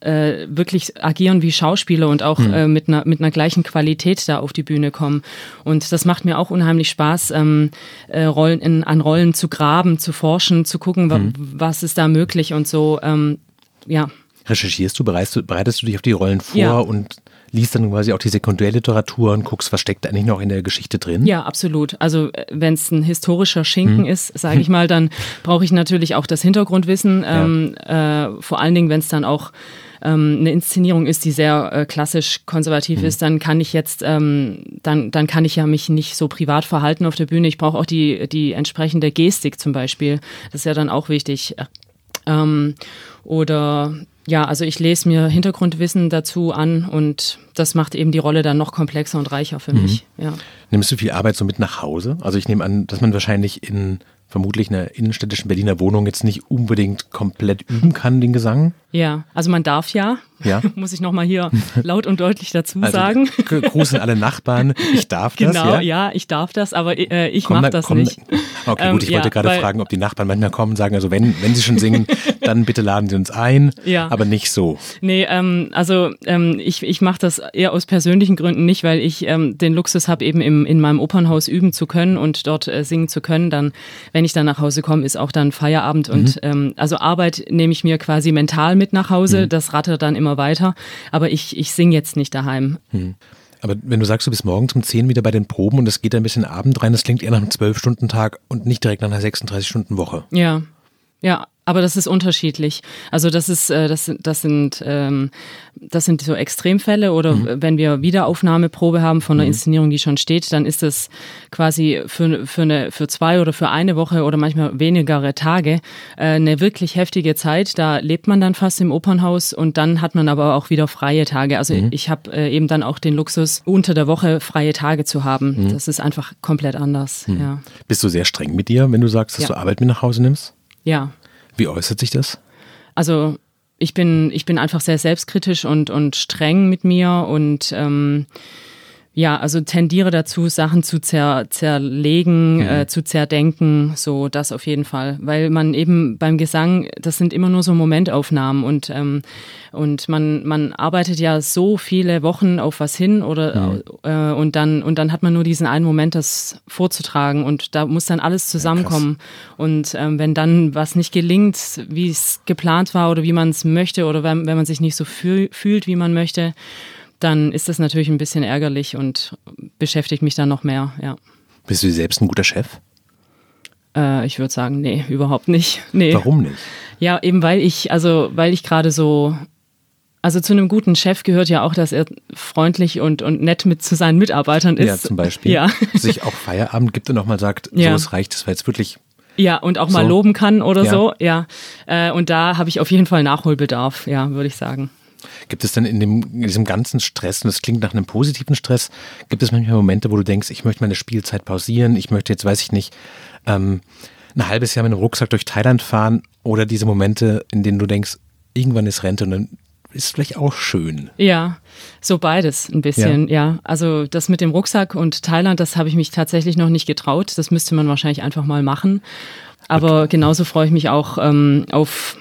äh, wirklich agieren wie Schauspieler und auch mhm. äh, mit, einer, mit einer gleichen Qualität da auf die Bühne kommen. Und das macht mir auch unheimlich Spaß, ähm, äh, Rollen in, an Rollen zu graben, zu forschen, zu gucken, mhm. was ist da möglich und so. Ähm, ja. Recherchierst du bereitest, du, bereitest du dich auf die Rollen vor ja. und liest dann quasi auch die Sekundärliteratur und guckst, was steckt eigentlich noch in der Geschichte drin? Ja, absolut. Also äh, wenn es ein historischer Schinken hm. ist, sage ich mal, dann brauche ich natürlich auch das Hintergrundwissen. Ja. Ähm, äh, vor allen Dingen, wenn es dann auch ähm, eine Inszenierung ist, die sehr äh, klassisch konservativ mhm. ist, dann kann ich jetzt, ähm, dann, dann kann ich ja mich nicht so privat verhalten auf der Bühne. Ich brauche auch die, die entsprechende Gestik zum Beispiel. Das ist ja dann auch wichtig. Ähm, oder ja, also ich lese mir Hintergrundwissen dazu an und das macht eben die Rolle dann noch komplexer und reicher für mhm. mich. Ja. Nimmst du viel Arbeit so mit nach Hause? Also ich nehme an, dass man wahrscheinlich in vermutlich einer innenstädtischen Berliner Wohnung jetzt nicht unbedingt komplett üben kann, den Gesang. Ja, also man darf ja, ja. muss ich nochmal hier laut und deutlich dazu also, sagen. Gruß an alle Nachbarn, ich darf das. Genau, ja, ja ich darf das, aber äh, ich mache das komm, nicht. Okay, gut, ich ähm, wollte ja, gerade fragen, ob die Nachbarn manchmal kommen und sagen, also wenn, wenn sie schon singen, dann bitte laden sie uns ein, ja. aber nicht so. Nee, ähm, also ähm, ich, ich mache das eher aus persönlichen Gründen nicht, weil ich ähm, den Luxus habe, eben im, in meinem Opernhaus üben zu können und dort äh, singen zu können. Dann, wenn ich dann nach Hause komme, ist auch dann Feierabend mhm. und ähm, also Arbeit nehme ich mir quasi mental mit nach Hause. Mhm. Das rattert dann immer weiter. Aber ich, ich singe jetzt nicht daheim. Mhm. Aber wenn du sagst, du bist morgens um 10 wieder bei den Proben und es geht ein bisschen Abend rein, das klingt eher nach einem 12-Stunden-Tag und nicht direkt nach einer 36-Stunden-Woche. Ja. Ja, aber das ist unterschiedlich. Also das ist, äh, das, das sind, ähm, das sind so Extremfälle oder mhm. wenn wir Wiederaufnahmeprobe haben von einer mhm. Inszenierung, die schon steht, dann ist das quasi für, für, eine, für zwei oder für eine Woche oder manchmal wenigere Tage äh, eine wirklich heftige Zeit. Da lebt man dann fast im Opernhaus und dann hat man aber auch wieder freie Tage. Also mhm. ich habe äh, eben dann auch den Luxus, unter der Woche freie Tage zu haben. Mhm. Das ist einfach komplett anders. Mhm. Ja. Bist du sehr streng mit dir, wenn du sagst, dass ja. du Arbeit mit nach Hause nimmst? Ja. Wie äußert sich das? Also ich bin, ich bin einfach sehr selbstkritisch und, und streng mit mir und ähm, ja, also tendiere dazu, Sachen zu zer, zerlegen, mhm. äh, zu zerdenken, so das auf jeden Fall. Weil man eben beim Gesang, das sind immer nur so Momentaufnahmen und, ähm, und man, man arbeitet ja so viele Wochen auf was hin oder mhm. äh, und dann und dann hat man nur diesen einen Moment, das vorzutragen und da muss dann alles zusammenkommen. Ja, und ähm, wenn dann was nicht gelingt, wie es geplant war oder wie man es möchte oder wenn, wenn man sich nicht so fühl, fühlt, wie man möchte, dann ist das natürlich ein bisschen ärgerlich und beschäftigt mich dann noch mehr, ja. Bist du selbst ein guter Chef? Äh, ich würde sagen, nee, überhaupt nicht. Nee. Warum nicht? Ja, eben weil ich, also weil ich gerade so also zu einem guten Chef gehört ja auch, dass er freundlich und, und nett mit zu seinen Mitarbeitern ist. Ja, zum Beispiel. Ja. Sich auch Feierabend gibt und auch mal sagt, ja. so es reicht, das war jetzt wirklich. Ja, und auch mal so. loben kann oder ja. so, ja. Äh, und da habe ich auf jeden Fall Nachholbedarf, ja, würde ich sagen. Gibt es denn in, dem, in diesem ganzen Stress, und das klingt nach einem positiven Stress, gibt es manchmal Momente, wo du denkst, ich möchte meine Spielzeit pausieren, ich möchte jetzt, weiß ich nicht, ähm, ein halbes Jahr mit einem Rucksack durch Thailand fahren oder diese Momente, in denen du denkst, irgendwann ist Rente und dann ist vielleicht auch schön. Ja, so beides ein bisschen, ja. ja. Also das mit dem Rucksack und Thailand, das habe ich mich tatsächlich noch nicht getraut. Das müsste man wahrscheinlich einfach mal machen. Aber genauso freue ich mich auch ähm, auf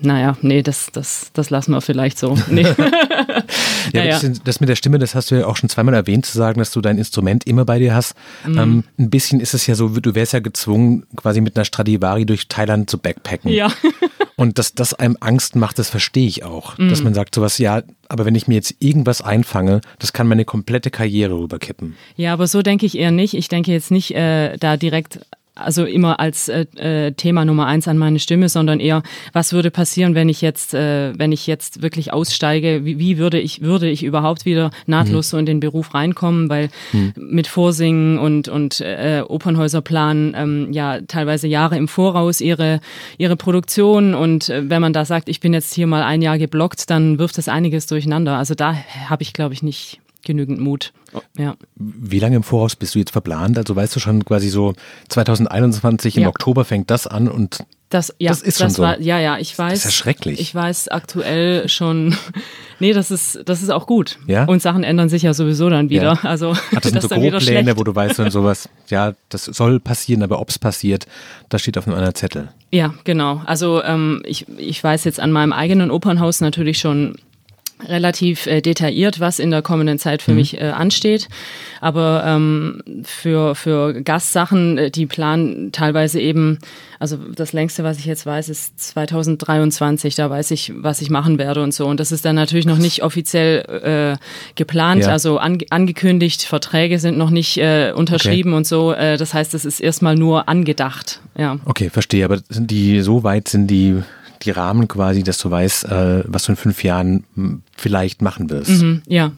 naja, nee, das, das, das lassen wir vielleicht so. Nee. ja, naja. das, mit der Stimme, das hast du ja auch schon zweimal erwähnt, zu sagen, dass du dein Instrument immer bei dir hast. Mhm. Ähm, ein bisschen ist es ja so, du wärst ja gezwungen, quasi mit einer Stradivari durch Thailand zu backpacken. Ja. Und dass das einem Angst macht, das verstehe ich auch. Mhm. Dass man sagt sowas, ja, aber wenn ich mir jetzt irgendwas einfange, das kann meine komplette Karriere rüberkippen. Ja, aber so denke ich eher nicht. Ich denke jetzt nicht äh, da direkt also immer als äh, äh, Thema Nummer eins an meine Stimme, sondern eher, was würde passieren, wenn ich jetzt, äh, wenn ich jetzt wirklich aussteige? Wie, wie würde ich, würde ich überhaupt wieder nahtlos mhm. so in den Beruf reinkommen? Weil mhm. mit Vorsingen und und äh, Opernhäuser planen ähm, ja teilweise Jahre im Voraus ihre ihre Produktion und äh, wenn man da sagt, ich bin jetzt hier mal ein Jahr geblockt, dann wirft das einiges durcheinander. Also da habe ich, glaube ich, nicht genügend Mut. Ja. Wie lange im Voraus bist du jetzt verplant? Also weißt du schon quasi so 2021 im ja. Oktober fängt das an und das, ja, das ist schon das so. War, ja, ja, ich weiß. Das ist ja schrecklich. Ich weiß aktuell schon. nee, das ist, das ist auch gut. Ja? Und Sachen ändern sich ja sowieso dann wieder. Ja. Also, Ach, das sind so Grobpläne, wo du weißt und sowas. Ja, das soll passieren, aber ob es passiert, das steht auf einem anderen Zettel. Ja, genau. Also ähm, ich, ich weiß jetzt an meinem eigenen Opernhaus natürlich schon relativ äh, detailliert, was in der kommenden Zeit für mhm. mich äh, ansteht. Aber ähm, für, für Gastsachen, äh, die planen teilweise eben, also das längste, was ich jetzt weiß, ist 2023. Da weiß ich, was ich machen werde und so. Und das ist dann natürlich noch nicht offiziell äh, geplant, ja. also an, angekündigt. Verträge sind noch nicht äh, unterschrieben okay. und so. Äh, das heißt, es ist erstmal nur angedacht. Ja. Okay, verstehe. Aber sind die so weit sind die die Rahmen quasi, dass du weißt, äh, was du in fünf Jahren hm, vielleicht machen wirst. Mhm, ja.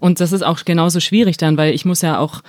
Und das ist auch genauso schwierig dann, weil ich muss ja auch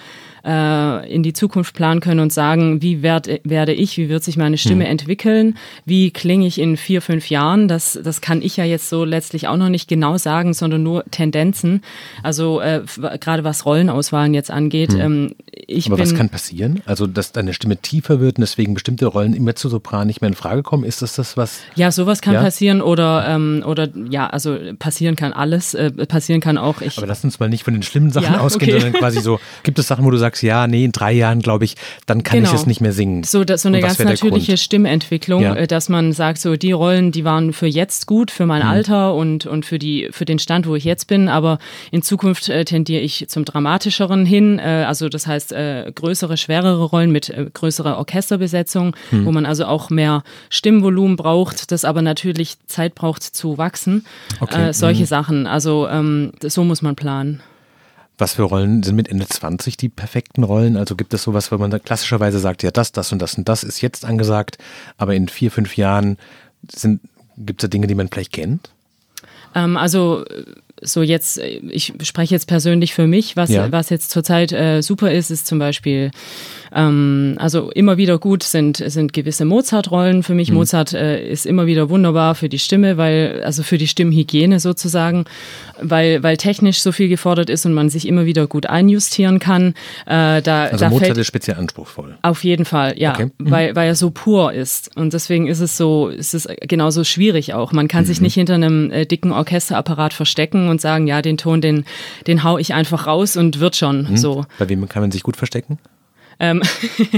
äh, in die Zukunft planen können und sagen, wie werd, werde ich, wie wird sich meine Stimme hm. entwickeln, wie klinge ich in vier, fünf Jahren. Das, das kann ich ja jetzt so letztlich auch noch nicht genau sagen, sondern nur Tendenzen. Also äh, gerade was Rollenauswahlen jetzt angeht. Hm. Ähm, ich Aber was kann passieren? Also, dass deine Stimme tiefer wird und deswegen bestimmte Rollen immer zu Sopran nicht mehr in Frage kommen? Ist das das, was. Ja, sowas kann ja? passieren oder, ähm, oder ja, also passieren kann alles. Äh, passieren kann auch. Ich, Aber lass uns mal nicht von den schlimmen Sachen ja, ausgehen, okay. sondern quasi so, gibt es Sachen, wo du sagst, ja, nee, in drei Jahren, glaube ich, dann kann genau. ich es nicht mehr singen. So, das, so eine ganz natürliche Stimmentwicklung, ja. Äh, dass man sagt, so die Rollen, die waren für jetzt gut, für mein mhm. Alter und, und für, die, für den Stand, wo ich jetzt bin, aber in Zukunft äh, tendiere ich zum Dramatischeren hin, äh, also das heißt äh, größere, schwerere Rollen mit äh, größerer Orchesterbesetzung, mhm. wo man also auch mehr Stimmvolumen braucht, das aber natürlich Zeit braucht zu wachsen. Okay. Äh, solche mhm. Sachen, also ähm, so muss man planen. Was für Rollen sind mit Ende 20 die perfekten Rollen? Also gibt es sowas, wo man klassischerweise sagt, ja, das, das und das und das ist jetzt angesagt, aber in vier, fünf Jahren gibt es da Dinge, die man vielleicht kennt? Ähm, also so jetzt, ich spreche jetzt persönlich für mich, was, ja. was jetzt zurzeit äh, super ist, ist zum Beispiel ähm, also immer wieder gut sind, sind gewisse Mozart-Rollen. Für mich mhm. Mozart äh, ist immer wieder wunderbar für die Stimme, weil, also für die Stimmhygiene sozusagen, weil, weil technisch so viel gefordert ist und man sich immer wieder gut einjustieren kann. Äh, da, also da Mozart fällt, ist speziell anspruchsvoll. Auf jeden Fall, ja, okay. mhm. weil, weil er so pur ist. Und deswegen ist es so, ist es genauso schwierig auch. Man kann mhm. sich nicht hinter einem äh, dicken Orchesterapparat verstecken und sagen, ja, den Ton, den, den hau ich einfach raus und wird schon mhm. so. Bei wem kann man sich gut verstecken? Ähm,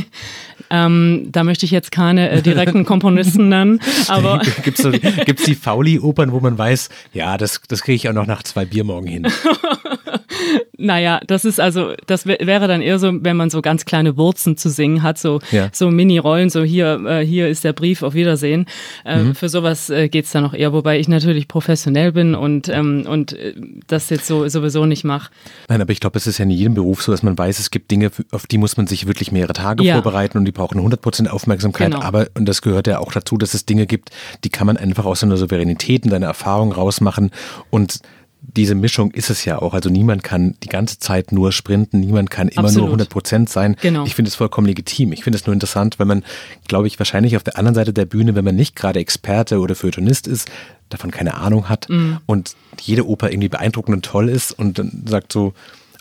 ähm, da möchte ich jetzt keine äh, direkten Komponisten nennen, aber. Gibt es so, die Fauli-Opern, wo man weiß, ja, das, das kriege ich auch noch nach zwei Bier morgen hin? Naja, das ist also, das wäre dann eher so, wenn man so ganz kleine Wurzen zu singen hat, so, ja. so Mini-Rollen, so hier, äh, hier ist der Brief, auf Wiedersehen. Äh, mhm. Für sowas äh, geht es dann noch eher, wobei ich natürlich professionell bin und, ähm, und äh, das jetzt so sowieso nicht mache. Nein, aber ich glaube, es ist ja in jedem Beruf so, dass man weiß, es gibt Dinge, auf die muss man sich wirklich mehrere Tage ja. vorbereiten und die brauchen 100% Aufmerksamkeit. Genau. Aber, und das gehört ja auch dazu, dass es Dinge gibt, die kann man einfach aus seiner Souveränität und seiner Erfahrung rausmachen und diese Mischung ist es ja auch. Also niemand kann die ganze Zeit nur sprinten, niemand kann immer Absolut. nur 100 Prozent sein. Genau. Ich finde es vollkommen legitim. Ich finde es nur interessant, wenn man, glaube ich, wahrscheinlich auf der anderen Seite der Bühne, wenn man nicht gerade Experte oder Feuilletonist ist, davon keine Ahnung hat mhm. und jede Oper irgendwie beeindruckend und toll ist und dann sagt so,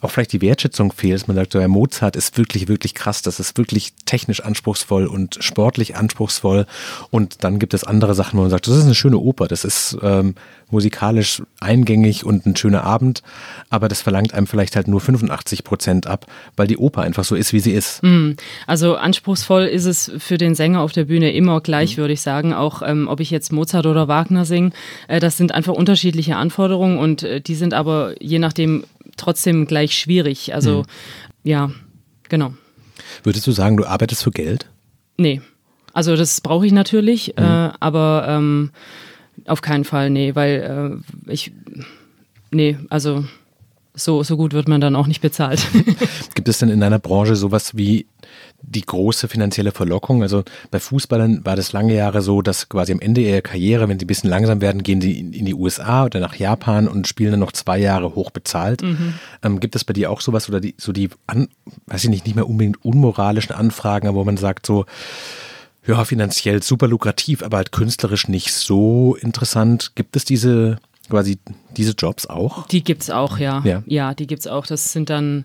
auch vielleicht die Wertschätzung fehlt, dass man sagt, ja, Mozart ist wirklich, wirklich krass, das ist wirklich technisch anspruchsvoll und sportlich anspruchsvoll. Und dann gibt es andere Sachen, wo man sagt, das ist eine schöne Oper, das ist ähm, musikalisch eingängig und ein schöner Abend, aber das verlangt einem vielleicht halt nur 85 Prozent ab, weil die Oper einfach so ist, wie sie ist. Hm. Also anspruchsvoll ist es für den Sänger auf der Bühne immer gleich, mhm. würde ich sagen. Auch ähm, ob ich jetzt Mozart oder Wagner singe, äh, das sind einfach unterschiedliche Anforderungen und äh, die sind aber je nachdem trotzdem gleich schwierig. Also mhm. ja, genau. Würdest du sagen, du arbeitest für Geld? Nee. Also das brauche ich natürlich, mhm. äh, aber ähm, auf keinen Fall, nee, weil äh, ich, nee, also so, so gut wird man dann auch nicht bezahlt. Gibt es denn in deiner Branche sowas wie die große finanzielle Verlockung? Also bei Fußballern war das lange Jahre so, dass quasi am Ende ihrer Karriere, wenn sie ein bisschen langsam werden, gehen sie in die USA oder nach Japan und spielen dann noch zwei Jahre hoch bezahlt. Mhm. Ähm, gibt es bei dir auch sowas oder die, so die, an, weiß ich nicht, nicht mehr unbedingt unmoralischen Anfragen, wo man sagt so, ja, finanziell super lukrativ, aber halt künstlerisch nicht so interessant. Gibt es diese quasi diese Jobs auch? Die gibt es auch, ja. Ja, ja die es auch. Das sind dann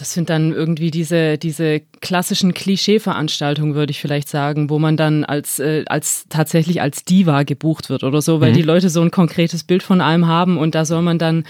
das sind dann irgendwie diese, diese klassischen Klischee-Veranstaltungen, würde ich vielleicht sagen, wo man dann als, äh, als tatsächlich als Diva gebucht wird oder so, weil mhm. die Leute so ein konkretes Bild von allem haben und da soll man dann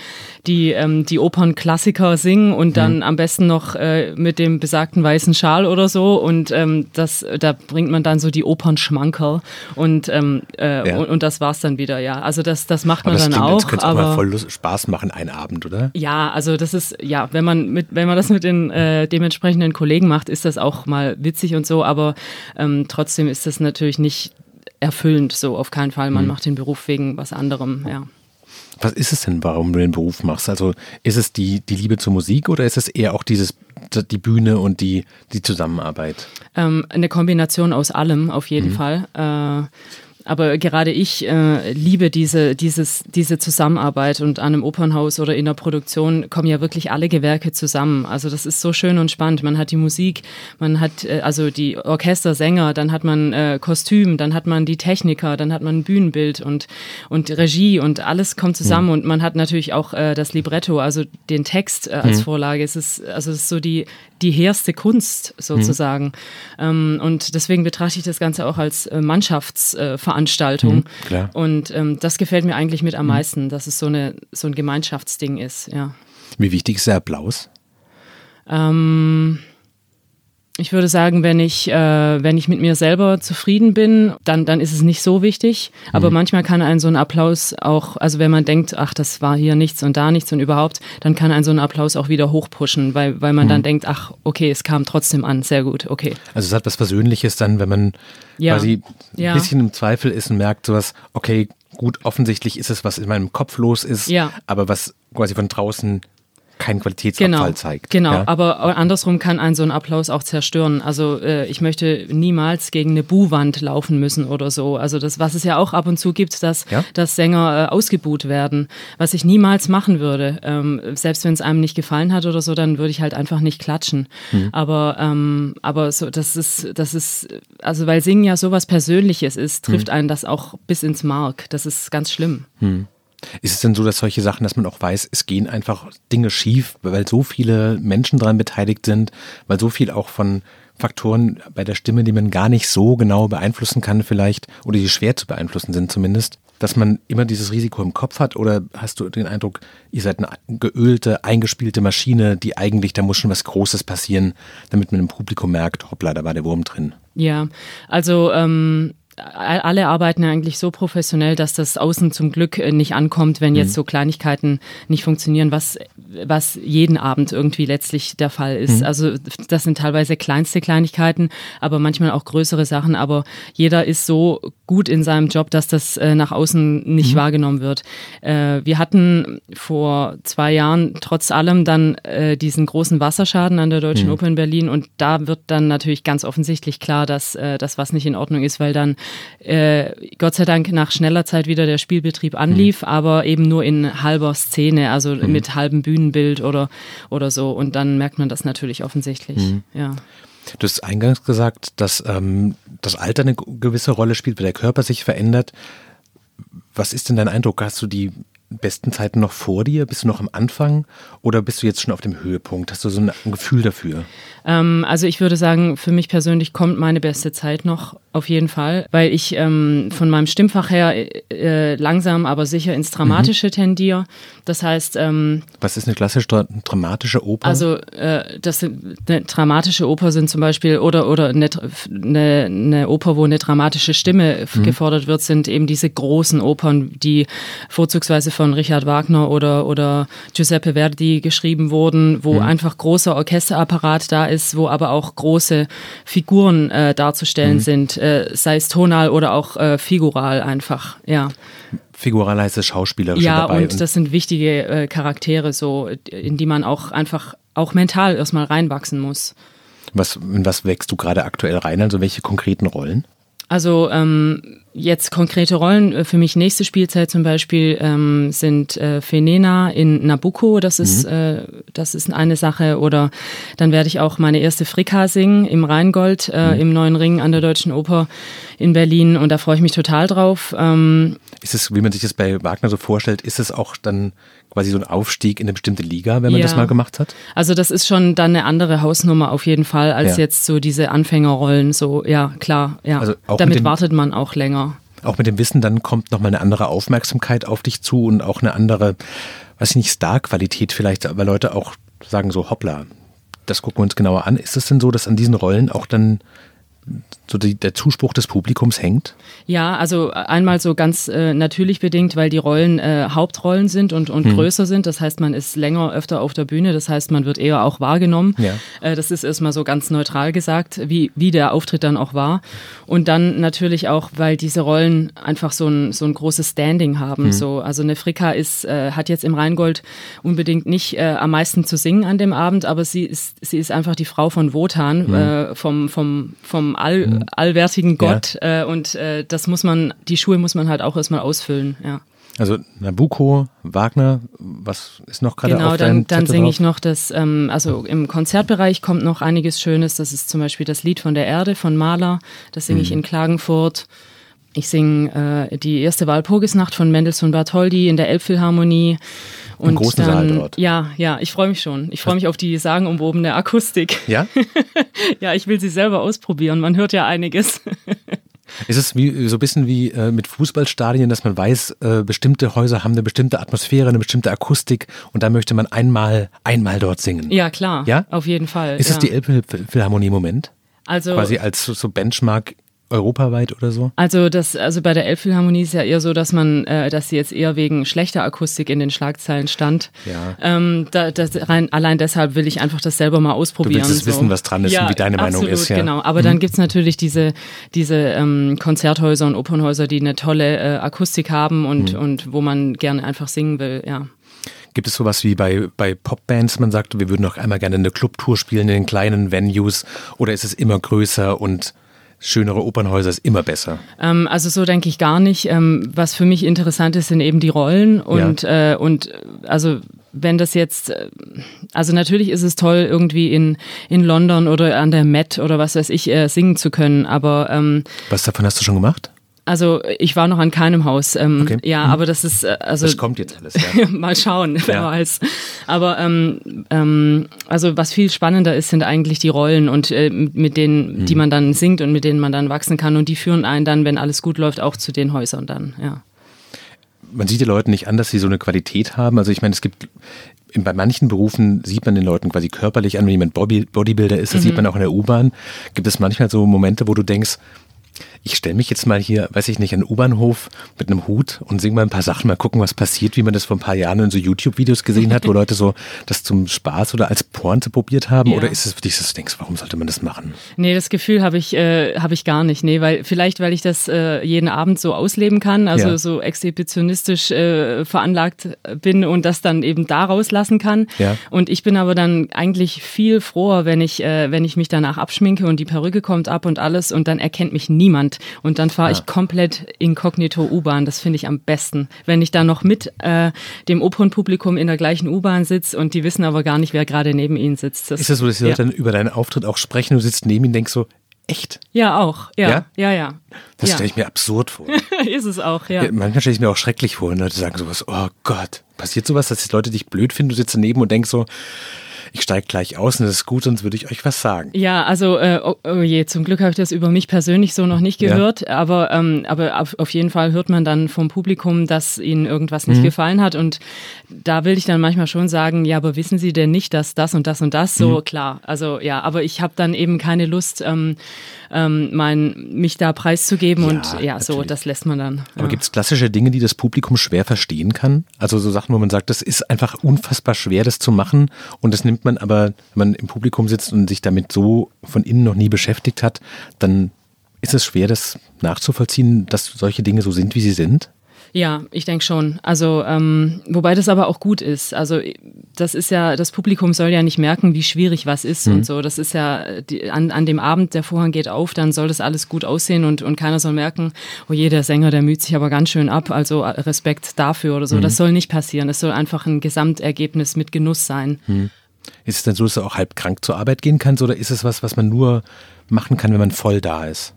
die, ähm, die Opernklassiker singen und dann mhm. am besten noch äh, mit dem besagten weißen Schal oder so und ähm, das, da bringt man dann so die Opernschmankerl und, ähm, äh, ja. und, und, das war's dann wieder, ja. Also das, das macht man aber das dann klingt, auch. Das könnte aber auch mal voll Spaß machen, einen Abend, oder? Ja, also das ist, ja, wenn man mit, wenn man das mit den äh, dementsprechenden Kollegen macht, ist das auch mal witzig und so, aber ähm, trotzdem ist das natürlich nicht erfüllend, so auf keinen Fall. Man mhm. macht den Beruf wegen was anderem, ja. Was ist es denn, warum du den Beruf machst? Also ist es die, die Liebe zur Musik oder ist es eher auch dieses, die Bühne und die, die Zusammenarbeit? Ähm, eine Kombination aus allem, auf jeden mhm. Fall. Äh, aber gerade ich äh, liebe diese, dieses, diese Zusammenarbeit und an einem Opernhaus oder in der Produktion kommen ja wirklich alle Gewerke zusammen. Also das ist so schön und spannend. Man hat die Musik, man hat äh, also die Orchestersänger, dann hat man äh, Kostüm, dann hat man die Techniker, dann hat man ein Bühnenbild und, und Regie und alles kommt zusammen mhm. und man hat natürlich auch äh, das Libretto, also den Text äh, als mhm. Vorlage. Es ist, also es ist so die, die hehrste Kunst sozusagen. Mhm. Ähm, und deswegen betrachte ich das Ganze auch als äh, Mannschaftsveranstaltung. Äh, und ähm, das gefällt mir eigentlich mit am mhm. meisten, dass es so, eine, so ein Gemeinschaftsding ist, ja. Wie wichtig ist der Applaus? Ähm, ich würde sagen, wenn ich, äh, wenn ich mit mir selber zufrieden bin, dann, dann ist es nicht so wichtig. Aber mhm. manchmal kann ein so ein Applaus auch, also wenn man denkt, ach, das war hier nichts und da nichts und überhaupt, dann kann ein so ein Applaus auch wieder hochpushen, weil, weil man mhm. dann denkt, ach, okay, es kam trotzdem an, sehr gut, okay. Also es hat was Persönliches dann, wenn man ja. quasi ja. ein bisschen im Zweifel ist und merkt sowas, okay, gut, offensichtlich ist es, was in meinem Kopf los ist, ja. aber was quasi von draußen keinen Qualitätsabfall genau, zeigt. Genau, ja? aber andersrum kann ein so ein Applaus auch zerstören. Also äh, ich möchte niemals gegen eine Buhwand laufen müssen oder so. Also das, was es ja auch ab und zu gibt, dass, ja? dass Sänger äh, ausgebuht werden, was ich niemals machen würde. Ähm, selbst wenn es einem nicht gefallen hat oder so, dann würde ich halt einfach nicht klatschen. Mhm. Aber, ähm, aber so, das ist, das ist, also weil Singen ja sowas Persönliches ist, trifft mhm. einen das auch bis ins Mark. Das ist ganz schlimm. Mhm. Ist es denn so, dass solche Sachen, dass man auch weiß, es gehen einfach Dinge schief, weil so viele Menschen daran beteiligt sind, weil so viel auch von Faktoren bei der Stimme, die man gar nicht so genau beeinflussen kann vielleicht oder die schwer zu beeinflussen sind zumindest, dass man immer dieses Risiko im Kopf hat oder hast du den Eindruck, ihr seid eine geölte, eingespielte Maschine, die eigentlich, da muss schon was Großes passieren, damit man im Publikum merkt, hoppla, da war der Wurm drin. Ja, also ähm, alle arbeiten eigentlich so professionell, dass das außen zum Glück äh, nicht ankommt, wenn jetzt mhm. so Kleinigkeiten nicht funktionieren, was, was jeden Abend irgendwie letztlich der Fall ist. Mhm. Also das sind teilweise kleinste Kleinigkeiten, aber manchmal auch größere Sachen. Aber jeder ist so gut in seinem Job, dass das äh, nach außen nicht mhm. wahrgenommen wird. Äh, wir hatten vor zwei Jahren trotz allem dann äh, diesen großen Wasserschaden an der Deutschen mhm. Oper in Berlin und da wird dann natürlich ganz offensichtlich klar, dass das was nicht in Ordnung ist, weil dann äh, Gott sei Dank nach schneller Zeit wieder der Spielbetrieb anlief, mhm. aber eben nur in halber Szene, also mhm. mit halbem Bühnenbild oder, oder so. Und dann merkt man das natürlich offensichtlich. Mhm. Ja. Du hast eingangs gesagt, dass ähm, das Alter eine gewisse Rolle spielt, weil der Körper sich verändert. Was ist denn dein Eindruck? Hast du die besten Zeiten noch vor dir? Bist du noch am Anfang oder bist du jetzt schon auf dem Höhepunkt? Hast du so ein Gefühl dafür? Ähm, also ich würde sagen, für mich persönlich kommt meine beste Zeit noch auf jeden Fall, weil ich ähm, von meinem Stimmfach her äh, langsam, aber sicher ins Dramatische mhm. tendiere. Das heißt, ähm, was ist eine klassische dramatische Oper? Also äh, das eine dramatische Oper sind zum Beispiel oder oder eine, eine, eine Oper, wo eine dramatische Stimme mhm. gefordert wird, sind eben diese großen Opern, die vorzugsweise von Richard Wagner oder oder Giuseppe Verdi geschrieben wurden, wo mhm. einfach großer Orchesterapparat da ist, wo aber auch große Figuren äh, darzustellen mhm. sind äh, sei es tonal oder auch äh, figural einfach, ja. Figural heißt es schauspielerisch ja, dabei. Ja, und das sind wichtige äh, Charaktere, so in die man auch einfach auch mental erstmal reinwachsen muss. Was, in was wächst du gerade aktuell rein? Also welche konkreten Rollen? Also ähm, jetzt konkrete Rollen äh, für mich nächste Spielzeit zum Beispiel ähm, sind äh, Fenena in Nabucco, das ist, mhm. äh, das ist eine Sache. Oder dann werde ich auch meine erste Frika singen im Rheingold, äh, mhm. im Neuen Ring an der Deutschen Oper in Berlin und da freue ich mich total drauf. Ähm, ist es, wie man sich das bei Wagner so vorstellt, ist es auch dann quasi so ein Aufstieg in eine bestimmte Liga, wenn man ja. das mal gemacht hat? Also das ist schon dann eine andere Hausnummer auf jeden Fall als ja. jetzt so diese Anfängerrollen. So ja klar, ja. Also Damit dem, wartet man auch länger. Auch mit dem Wissen, dann kommt nochmal eine andere Aufmerksamkeit auf dich zu und auch eine andere, weiß ich nicht, Star-Qualität vielleicht, weil Leute auch sagen so, hoppla, das gucken wir uns genauer an. Ist es denn so, dass an diesen Rollen auch dann so die, der Zuspruch des Publikums hängt? Ja, also einmal so ganz äh, natürlich bedingt, weil die Rollen äh, Hauptrollen sind und, und hm. größer sind. Das heißt, man ist länger öfter auf der Bühne. Das heißt, man wird eher auch wahrgenommen. Ja. Äh, das ist erstmal so ganz neutral gesagt, wie, wie der Auftritt dann auch war. Und dann natürlich auch, weil diese Rollen einfach so ein, so ein großes Standing haben. Hm. So, also eine Frika ist, äh, hat jetzt im Rheingold unbedingt nicht äh, am meisten zu singen an dem Abend, aber sie ist, sie ist einfach die Frau von Wotan, hm. Äh, vom, vom, vom All, allwärtigen Gott. Ja. und das muss man, die Schuhe muss man halt auch erstmal ausfüllen, ja. Also Nabucco, Wagner, was ist noch gerade genau, auf dann, dann singe ich noch das, ähm, also im Konzertbereich kommt noch einiges Schönes. Das ist zum Beispiel das Lied von der Erde von Mahler. Das singe mhm. ich in Klagenfurt. Ich singe äh, die erste Walpurgisnacht von Mendelssohn Bartholdy in der Elbphilharmonie. Und Im großen dann, Saal dort. Ja, ja, ich freue mich schon. Ich freue mich auf die sagenumwobene Akustik. Ja? ja, ich will sie selber ausprobieren. Man hört ja einiges. Ist es wie, so ein bisschen wie äh, mit Fußballstadien, dass man weiß, äh, bestimmte Häuser haben eine bestimmte Atmosphäre, eine bestimmte Akustik und da möchte man einmal, einmal dort singen? Ja, klar. Ja? Auf jeden Fall. Ist ja. es die Elbphilharmonie im Moment? Also quasi als so Benchmark europaweit oder so? Also das, also bei der Elbphilharmonie ist ja eher so, dass man, äh, dass sie jetzt eher wegen schlechter Akustik in den Schlagzeilen stand. Ja. Ähm, da, das rein, allein deshalb will ich einfach das selber mal ausprobieren. Du willst so. wissen, was dran ist ja, und wie deine absolut, Meinung ist. Ja, genau. Aber mhm. dann gibt's natürlich diese, diese ähm, Konzerthäuser und Opernhäuser, die eine tolle äh, Akustik haben und, mhm. und wo man gerne einfach singen will, ja. Gibt es sowas wie bei, bei Popbands, man sagt, wir würden noch einmal gerne eine Clubtour spielen in den kleinen Venues oder ist es immer größer und schönere Opernhäuser ist immer besser. Ähm, also so denke ich gar nicht. Ähm, was für mich interessant ist, sind eben die Rollen und, ja. äh, und also wenn das jetzt, äh, also natürlich ist es toll, irgendwie in, in London oder an der Met oder was weiß ich, äh, singen zu können, aber ähm, Was davon hast du schon gemacht? Also ich war noch an keinem Haus. Ähm, okay. Ja, mhm. aber das ist äh, also. Das kommt jetzt alles. Ja. mal schauen, wer ja. weiß. Aber ähm, ähm, also was viel spannender ist, sind eigentlich die Rollen und äh, mit denen, mhm. die man dann singt und mit denen man dann wachsen kann und die führen einen dann, wenn alles gut läuft, auch zu den Häusern dann. Ja. Man sieht den Leuten nicht an, dass sie so eine Qualität haben. Also ich meine, es gibt bei manchen Berufen sieht man den Leuten quasi körperlich an, wenn jemand Bodybuilder ist, das mhm. sieht man auch in der U-Bahn. Gibt es manchmal so Momente, wo du denkst, ich stelle mich jetzt mal hier, weiß ich nicht, an den U-Bahnhof mit einem Hut und singe mal ein paar Sachen, mal gucken, was passiert, wie man das vor ein paar Jahren in so YouTube-Videos gesehen hat, wo Leute so das zum Spaß oder als Pointe probiert haben? Ja. Oder ist es für dich, dass du denkst, warum sollte man das machen? Nee, das Gefühl habe ich, äh, hab ich gar nicht. Nee, weil vielleicht, weil ich das äh, jeden Abend so ausleben kann, also ja. so exhibitionistisch äh, veranlagt bin und das dann eben da rauslassen kann. Ja. Und ich bin aber dann eigentlich viel froher, wenn ich, äh, wenn ich mich danach abschminke und die Perücke kommt ab und alles und dann erkennt mich niemand. Und dann fahre ja. ich komplett inkognito U-Bahn. Das finde ich am besten. Wenn ich da noch mit äh, dem Opernpublikum in der gleichen U-Bahn sitze und die wissen aber gar nicht, wer gerade neben ihnen sitzt. Das, ist das so, dass die Leute ja. dann über deinen Auftritt auch sprechen? Du sitzt neben ihnen und denkst so, Echt? Ja, auch. Ja, ja, ja. ja. Das ja. stelle ich mir absurd vor. ist es auch, ja. ja manchmal stelle ich mir auch schrecklich vor, wenn Leute sagen sowas, oh Gott, passiert sowas, dass die Leute dich blöd finden, du sitzt daneben und denkst so, ich steige gleich aus und das ist gut, sonst würde ich euch was sagen. Ja, also äh, oh, oh, je, zum Glück habe ich das über mich persönlich so noch nicht gehört, ja. aber, ähm, aber auf, auf, jeden Fall hört man dann vom Publikum, dass ihnen irgendwas nicht mhm. gefallen hat und da will ich dann manchmal schon sagen, ja, aber wissen Sie denn nicht, dass das und das und das so, mhm. klar, also ja, aber ich habe dann eben keine Lust, ähm, ähm, mein, mich da preiszugeben ja, und ja, natürlich. so, das lässt man dann. Aber gibt es klassische Dinge, die das Publikum schwer verstehen kann? Also so Sachen, wo man sagt, das ist einfach unfassbar schwer, das zu machen und das nimmt man aber, wenn man im Publikum sitzt und sich damit so von innen noch nie beschäftigt hat, dann ist es schwer, das nachzuvollziehen, dass solche Dinge so sind, wie sie sind? Ja, ich denke schon. Also, ähm, wobei das aber auch gut ist. Also, das ist ja, das Publikum soll ja nicht merken, wie schwierig was ist mhm. und so. Das ist ja, die, an, an dem Abend, der Vorhang geht auf, dann soll das alles gut aussehen und, und keiner soll merken, oh je, der Sänger, der müht sich aber ganz schön ab. Also äh, Respekt dafür oder so. Mhm. Das soll nicht passieren. Es soll einfach ein Gesamtergebnis mit Genuss sein. Mhm. Ist es denn so, dass du auch halb krank zur Arbeit gehen kannst oder ist es was, was man nur machen kann, wenn man voll da ist?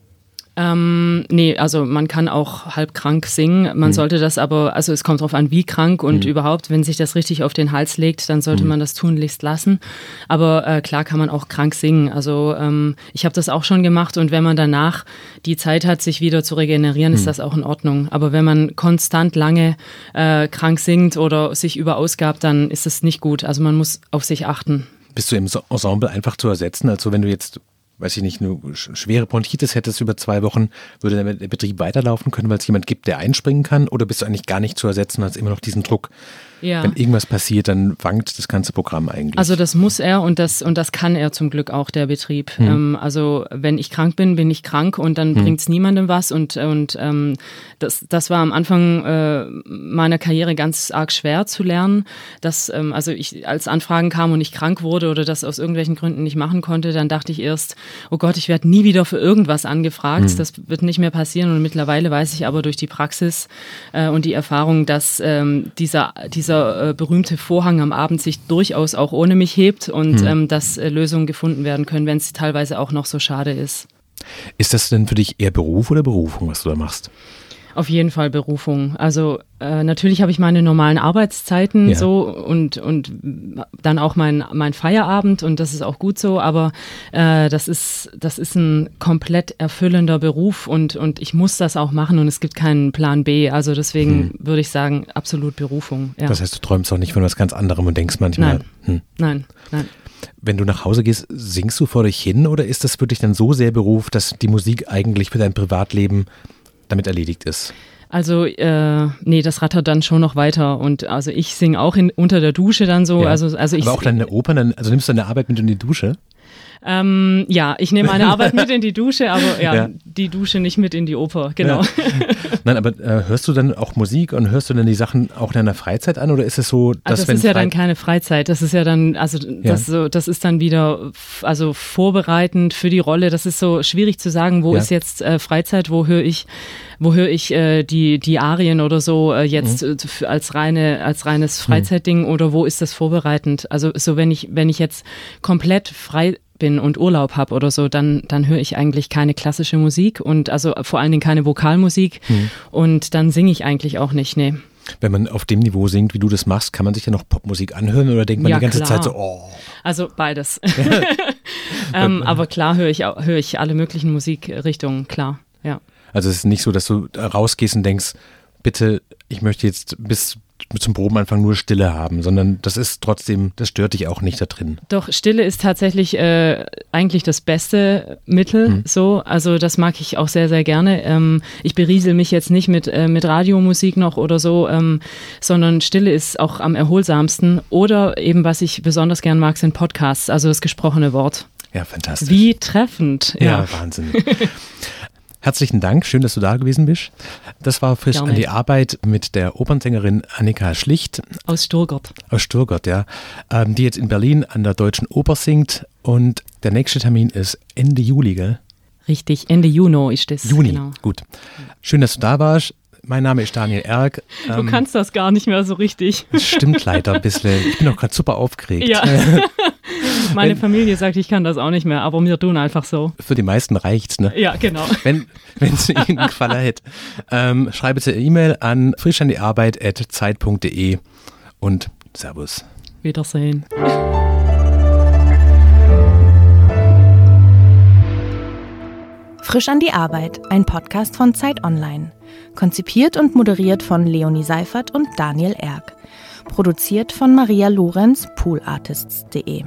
Ähm, nee, also man kann auch halb krank singen. Man mhm. sollte das aber, also es kommt darauf an, wie krank und mhm. überhaupt, wenn sich das richtig auf den Hals legt, dann sollte mhm. man das tunlichst lassen. Aber äh, klar kann man auch krank singen. Also ähm, ich habe das auch schon gemacht und wenn man danach die Zeit hat, sich wieder zu regenerieren, ist mhm. das auch in Ordnung. Aber wenn man konstant lange äh, krank singt oder sich überausgabt, dann ist das nicht gut. Also man muss auf sich achten. Bist du im Ensemble einfach zu ersetzen? Also wenn du jetzt weiß ich nicht, eine schwere Bronchitis hättest über zwei Wochen, würde der Betrieb weiterlaufen können, weil es jemand gibt, der einspringen kann? Oder bist du eigentlich gar nicht zu ersetzen hast immer noch diesen Druck, ja. Wenn irgendwas passiert, dann wankt das ganze Programm eigentlich. Also das muss er und das und das kann er zum Glück auch, der Betrieb. Hm. Ähm, also wenn ich krank bin, bin ich krank und dann hm. bringt es niemandem was. Und, und ähm, das, das war am Anfang äh, meiner Karriere ganz arg schwer zu lernen. Dass, ähm, also ich als Anfragen kam und ich krank wurde oder das aus irgendwelchen Gründen nicht machen konnte, dann dachte ich erst, oh Gott, ich werde nie wieder für irgendwas angefragt. Hm. Das wird nicht mehr passieren. Und mittlerweile weiß ich aber durch die Praxis äh, und die Erfahrung, dass ähm, dieser, dieser dieser äh, berühmte Vorhang am Abend sich durchaus auch ohne mich hebt und hm. ähm, dass äh, Lösungen gefunden werden können, wenn es teilweise auch noch so schade ist. Ist das denn für dich eher Beruf oder Berufung, was du da machst? Auf jeden Fall Berufung. Also äh, natürlich habe ich meine normalen Arbeitszeiten ja. so und, und dann auch mein, mein Feierabend und das ist auch gut so, aber äh, das, ist, das ist ein komplett erfüllender Beruf und, und ich muss das auch machen und es gibt keinen Plan B. Also deswegen hm. würde ich sagen, absolut Berufung. Ja. Das heißt, du träumst auch nicht von was ganz anderem und denkst manchmal. Nein, hm. nein, nein. Wenn du nach Hause gehst, singst du vor dich hin oder ist das wirklich dann so sehr Beruf, dass die Musik eigentlich für dein Privatleben damit erledigt ist? Also, äh, nee, das rattert dann schon noch weiter. Und also ich singe auch in, unter der Dusche dann so. Ja. Also, also ich, Aber auch deine Opern, also nimmst du deine Arbeit mit in die Dusche? Ähm, ja, ich nehme meine Arbeit mit in die Dusche, aber ja, ja, die Dusche nicht mit in die Oper, genau. Ja. Nein, aber äh, hörst du dann auch Musik und hörst du dann die Sachen auch in deiner Freizeit an oder ist es so, dass also das ist ja dann keine Freizeit, das ist ja dann, also das, so, das ist dann wieder also vorbereitend für die Rolle. Das ist so schwierig zu sagen, wo ist jetzt äh, Freizeit, wo höre ich wo höre ich äh, die, die Arien oder so äh, jetzt mhm. äh, als reine, als reines mhm. Freizeitding mhm. oder wo ist das vorbereitend? Also so wenn ich, wenn ich jetzt komplett frei bin und Urlaub habe oder so, dann, dann höre ich eigentlich keine klassische Musik und also vor allen Dingen keine Vokalmusik mhm. und dann singe ich eigentlich auch nicht, nee. Wenn man auf dem Niveau singt, wie du das machst, kann man sich ja noch Popmusik anhören oder denkt man ja, die ganze klar. Zeit so, oh. Also beides. ähm, aber klar höre ich, höre ich alle möglichen Musikrichtungen, klar, ja. Also es ist nicht so, dass du rausgehst und denkst, bitte, ich möchte jetzt bis zum Probenanfang nur Stille haben, sondern das ist trotzdem, das stört dich auch nicht da drin. Doch, Stille ist tatsächlich äh, eigentlich das beste Mittel, hm. so. Also das mag ich auch sehr, sehr gerne. Ähm, ich beriesel mich jetzt nicht mit, äh, mit Radiomusik noch oder so, ähm, sondern Stille ist auch am erholsamsten. Oder eben, was ich besonders gern mag, sind Podcasts, also das gesprochene Wort. Ja, fantastisch. Wie treffend. Ja, ja Wahnsinn. Herzlichen Dank, schön, dass du da gewesen bist. Das war frisch Gerne. an die Arbeit mit der Opernsängerin Annika Schlicht. Aus Sturgott. Aus Sturgott, ja. Ähm, die jetzt in Berlin an der Deutschen Oper singt. Und der nächste Termin ist Ende Juli, gell? Richtig, Ende Juni ist das. Juni, genau. gut. Schön, dass du da warst. Mein Name ist Daniel Erk. Du ähm, kannst das gar nicht mehr so richtig. Das stimmt leider ein bisschen. Ich bin auch gerade super aufgeregt. Ja. Meine Familie sagt, ich kann das auch nicht mehr, aber wir tun einfach so. Für die meisten reicht's, ne? Ja, genau. Wenn es Ihnen gefallen hat, ähm, schreibe Sie eine E-Mail an frischandiarbeit.zeit.de und Servus. Wiedersehen. Frisch an die Arbeit, ein Podcast von Zeit Online. Konzipiert und moderiert von Leonie Seifert und Daniel Erck. Produziert von Maria Lorenz, poolartists.de.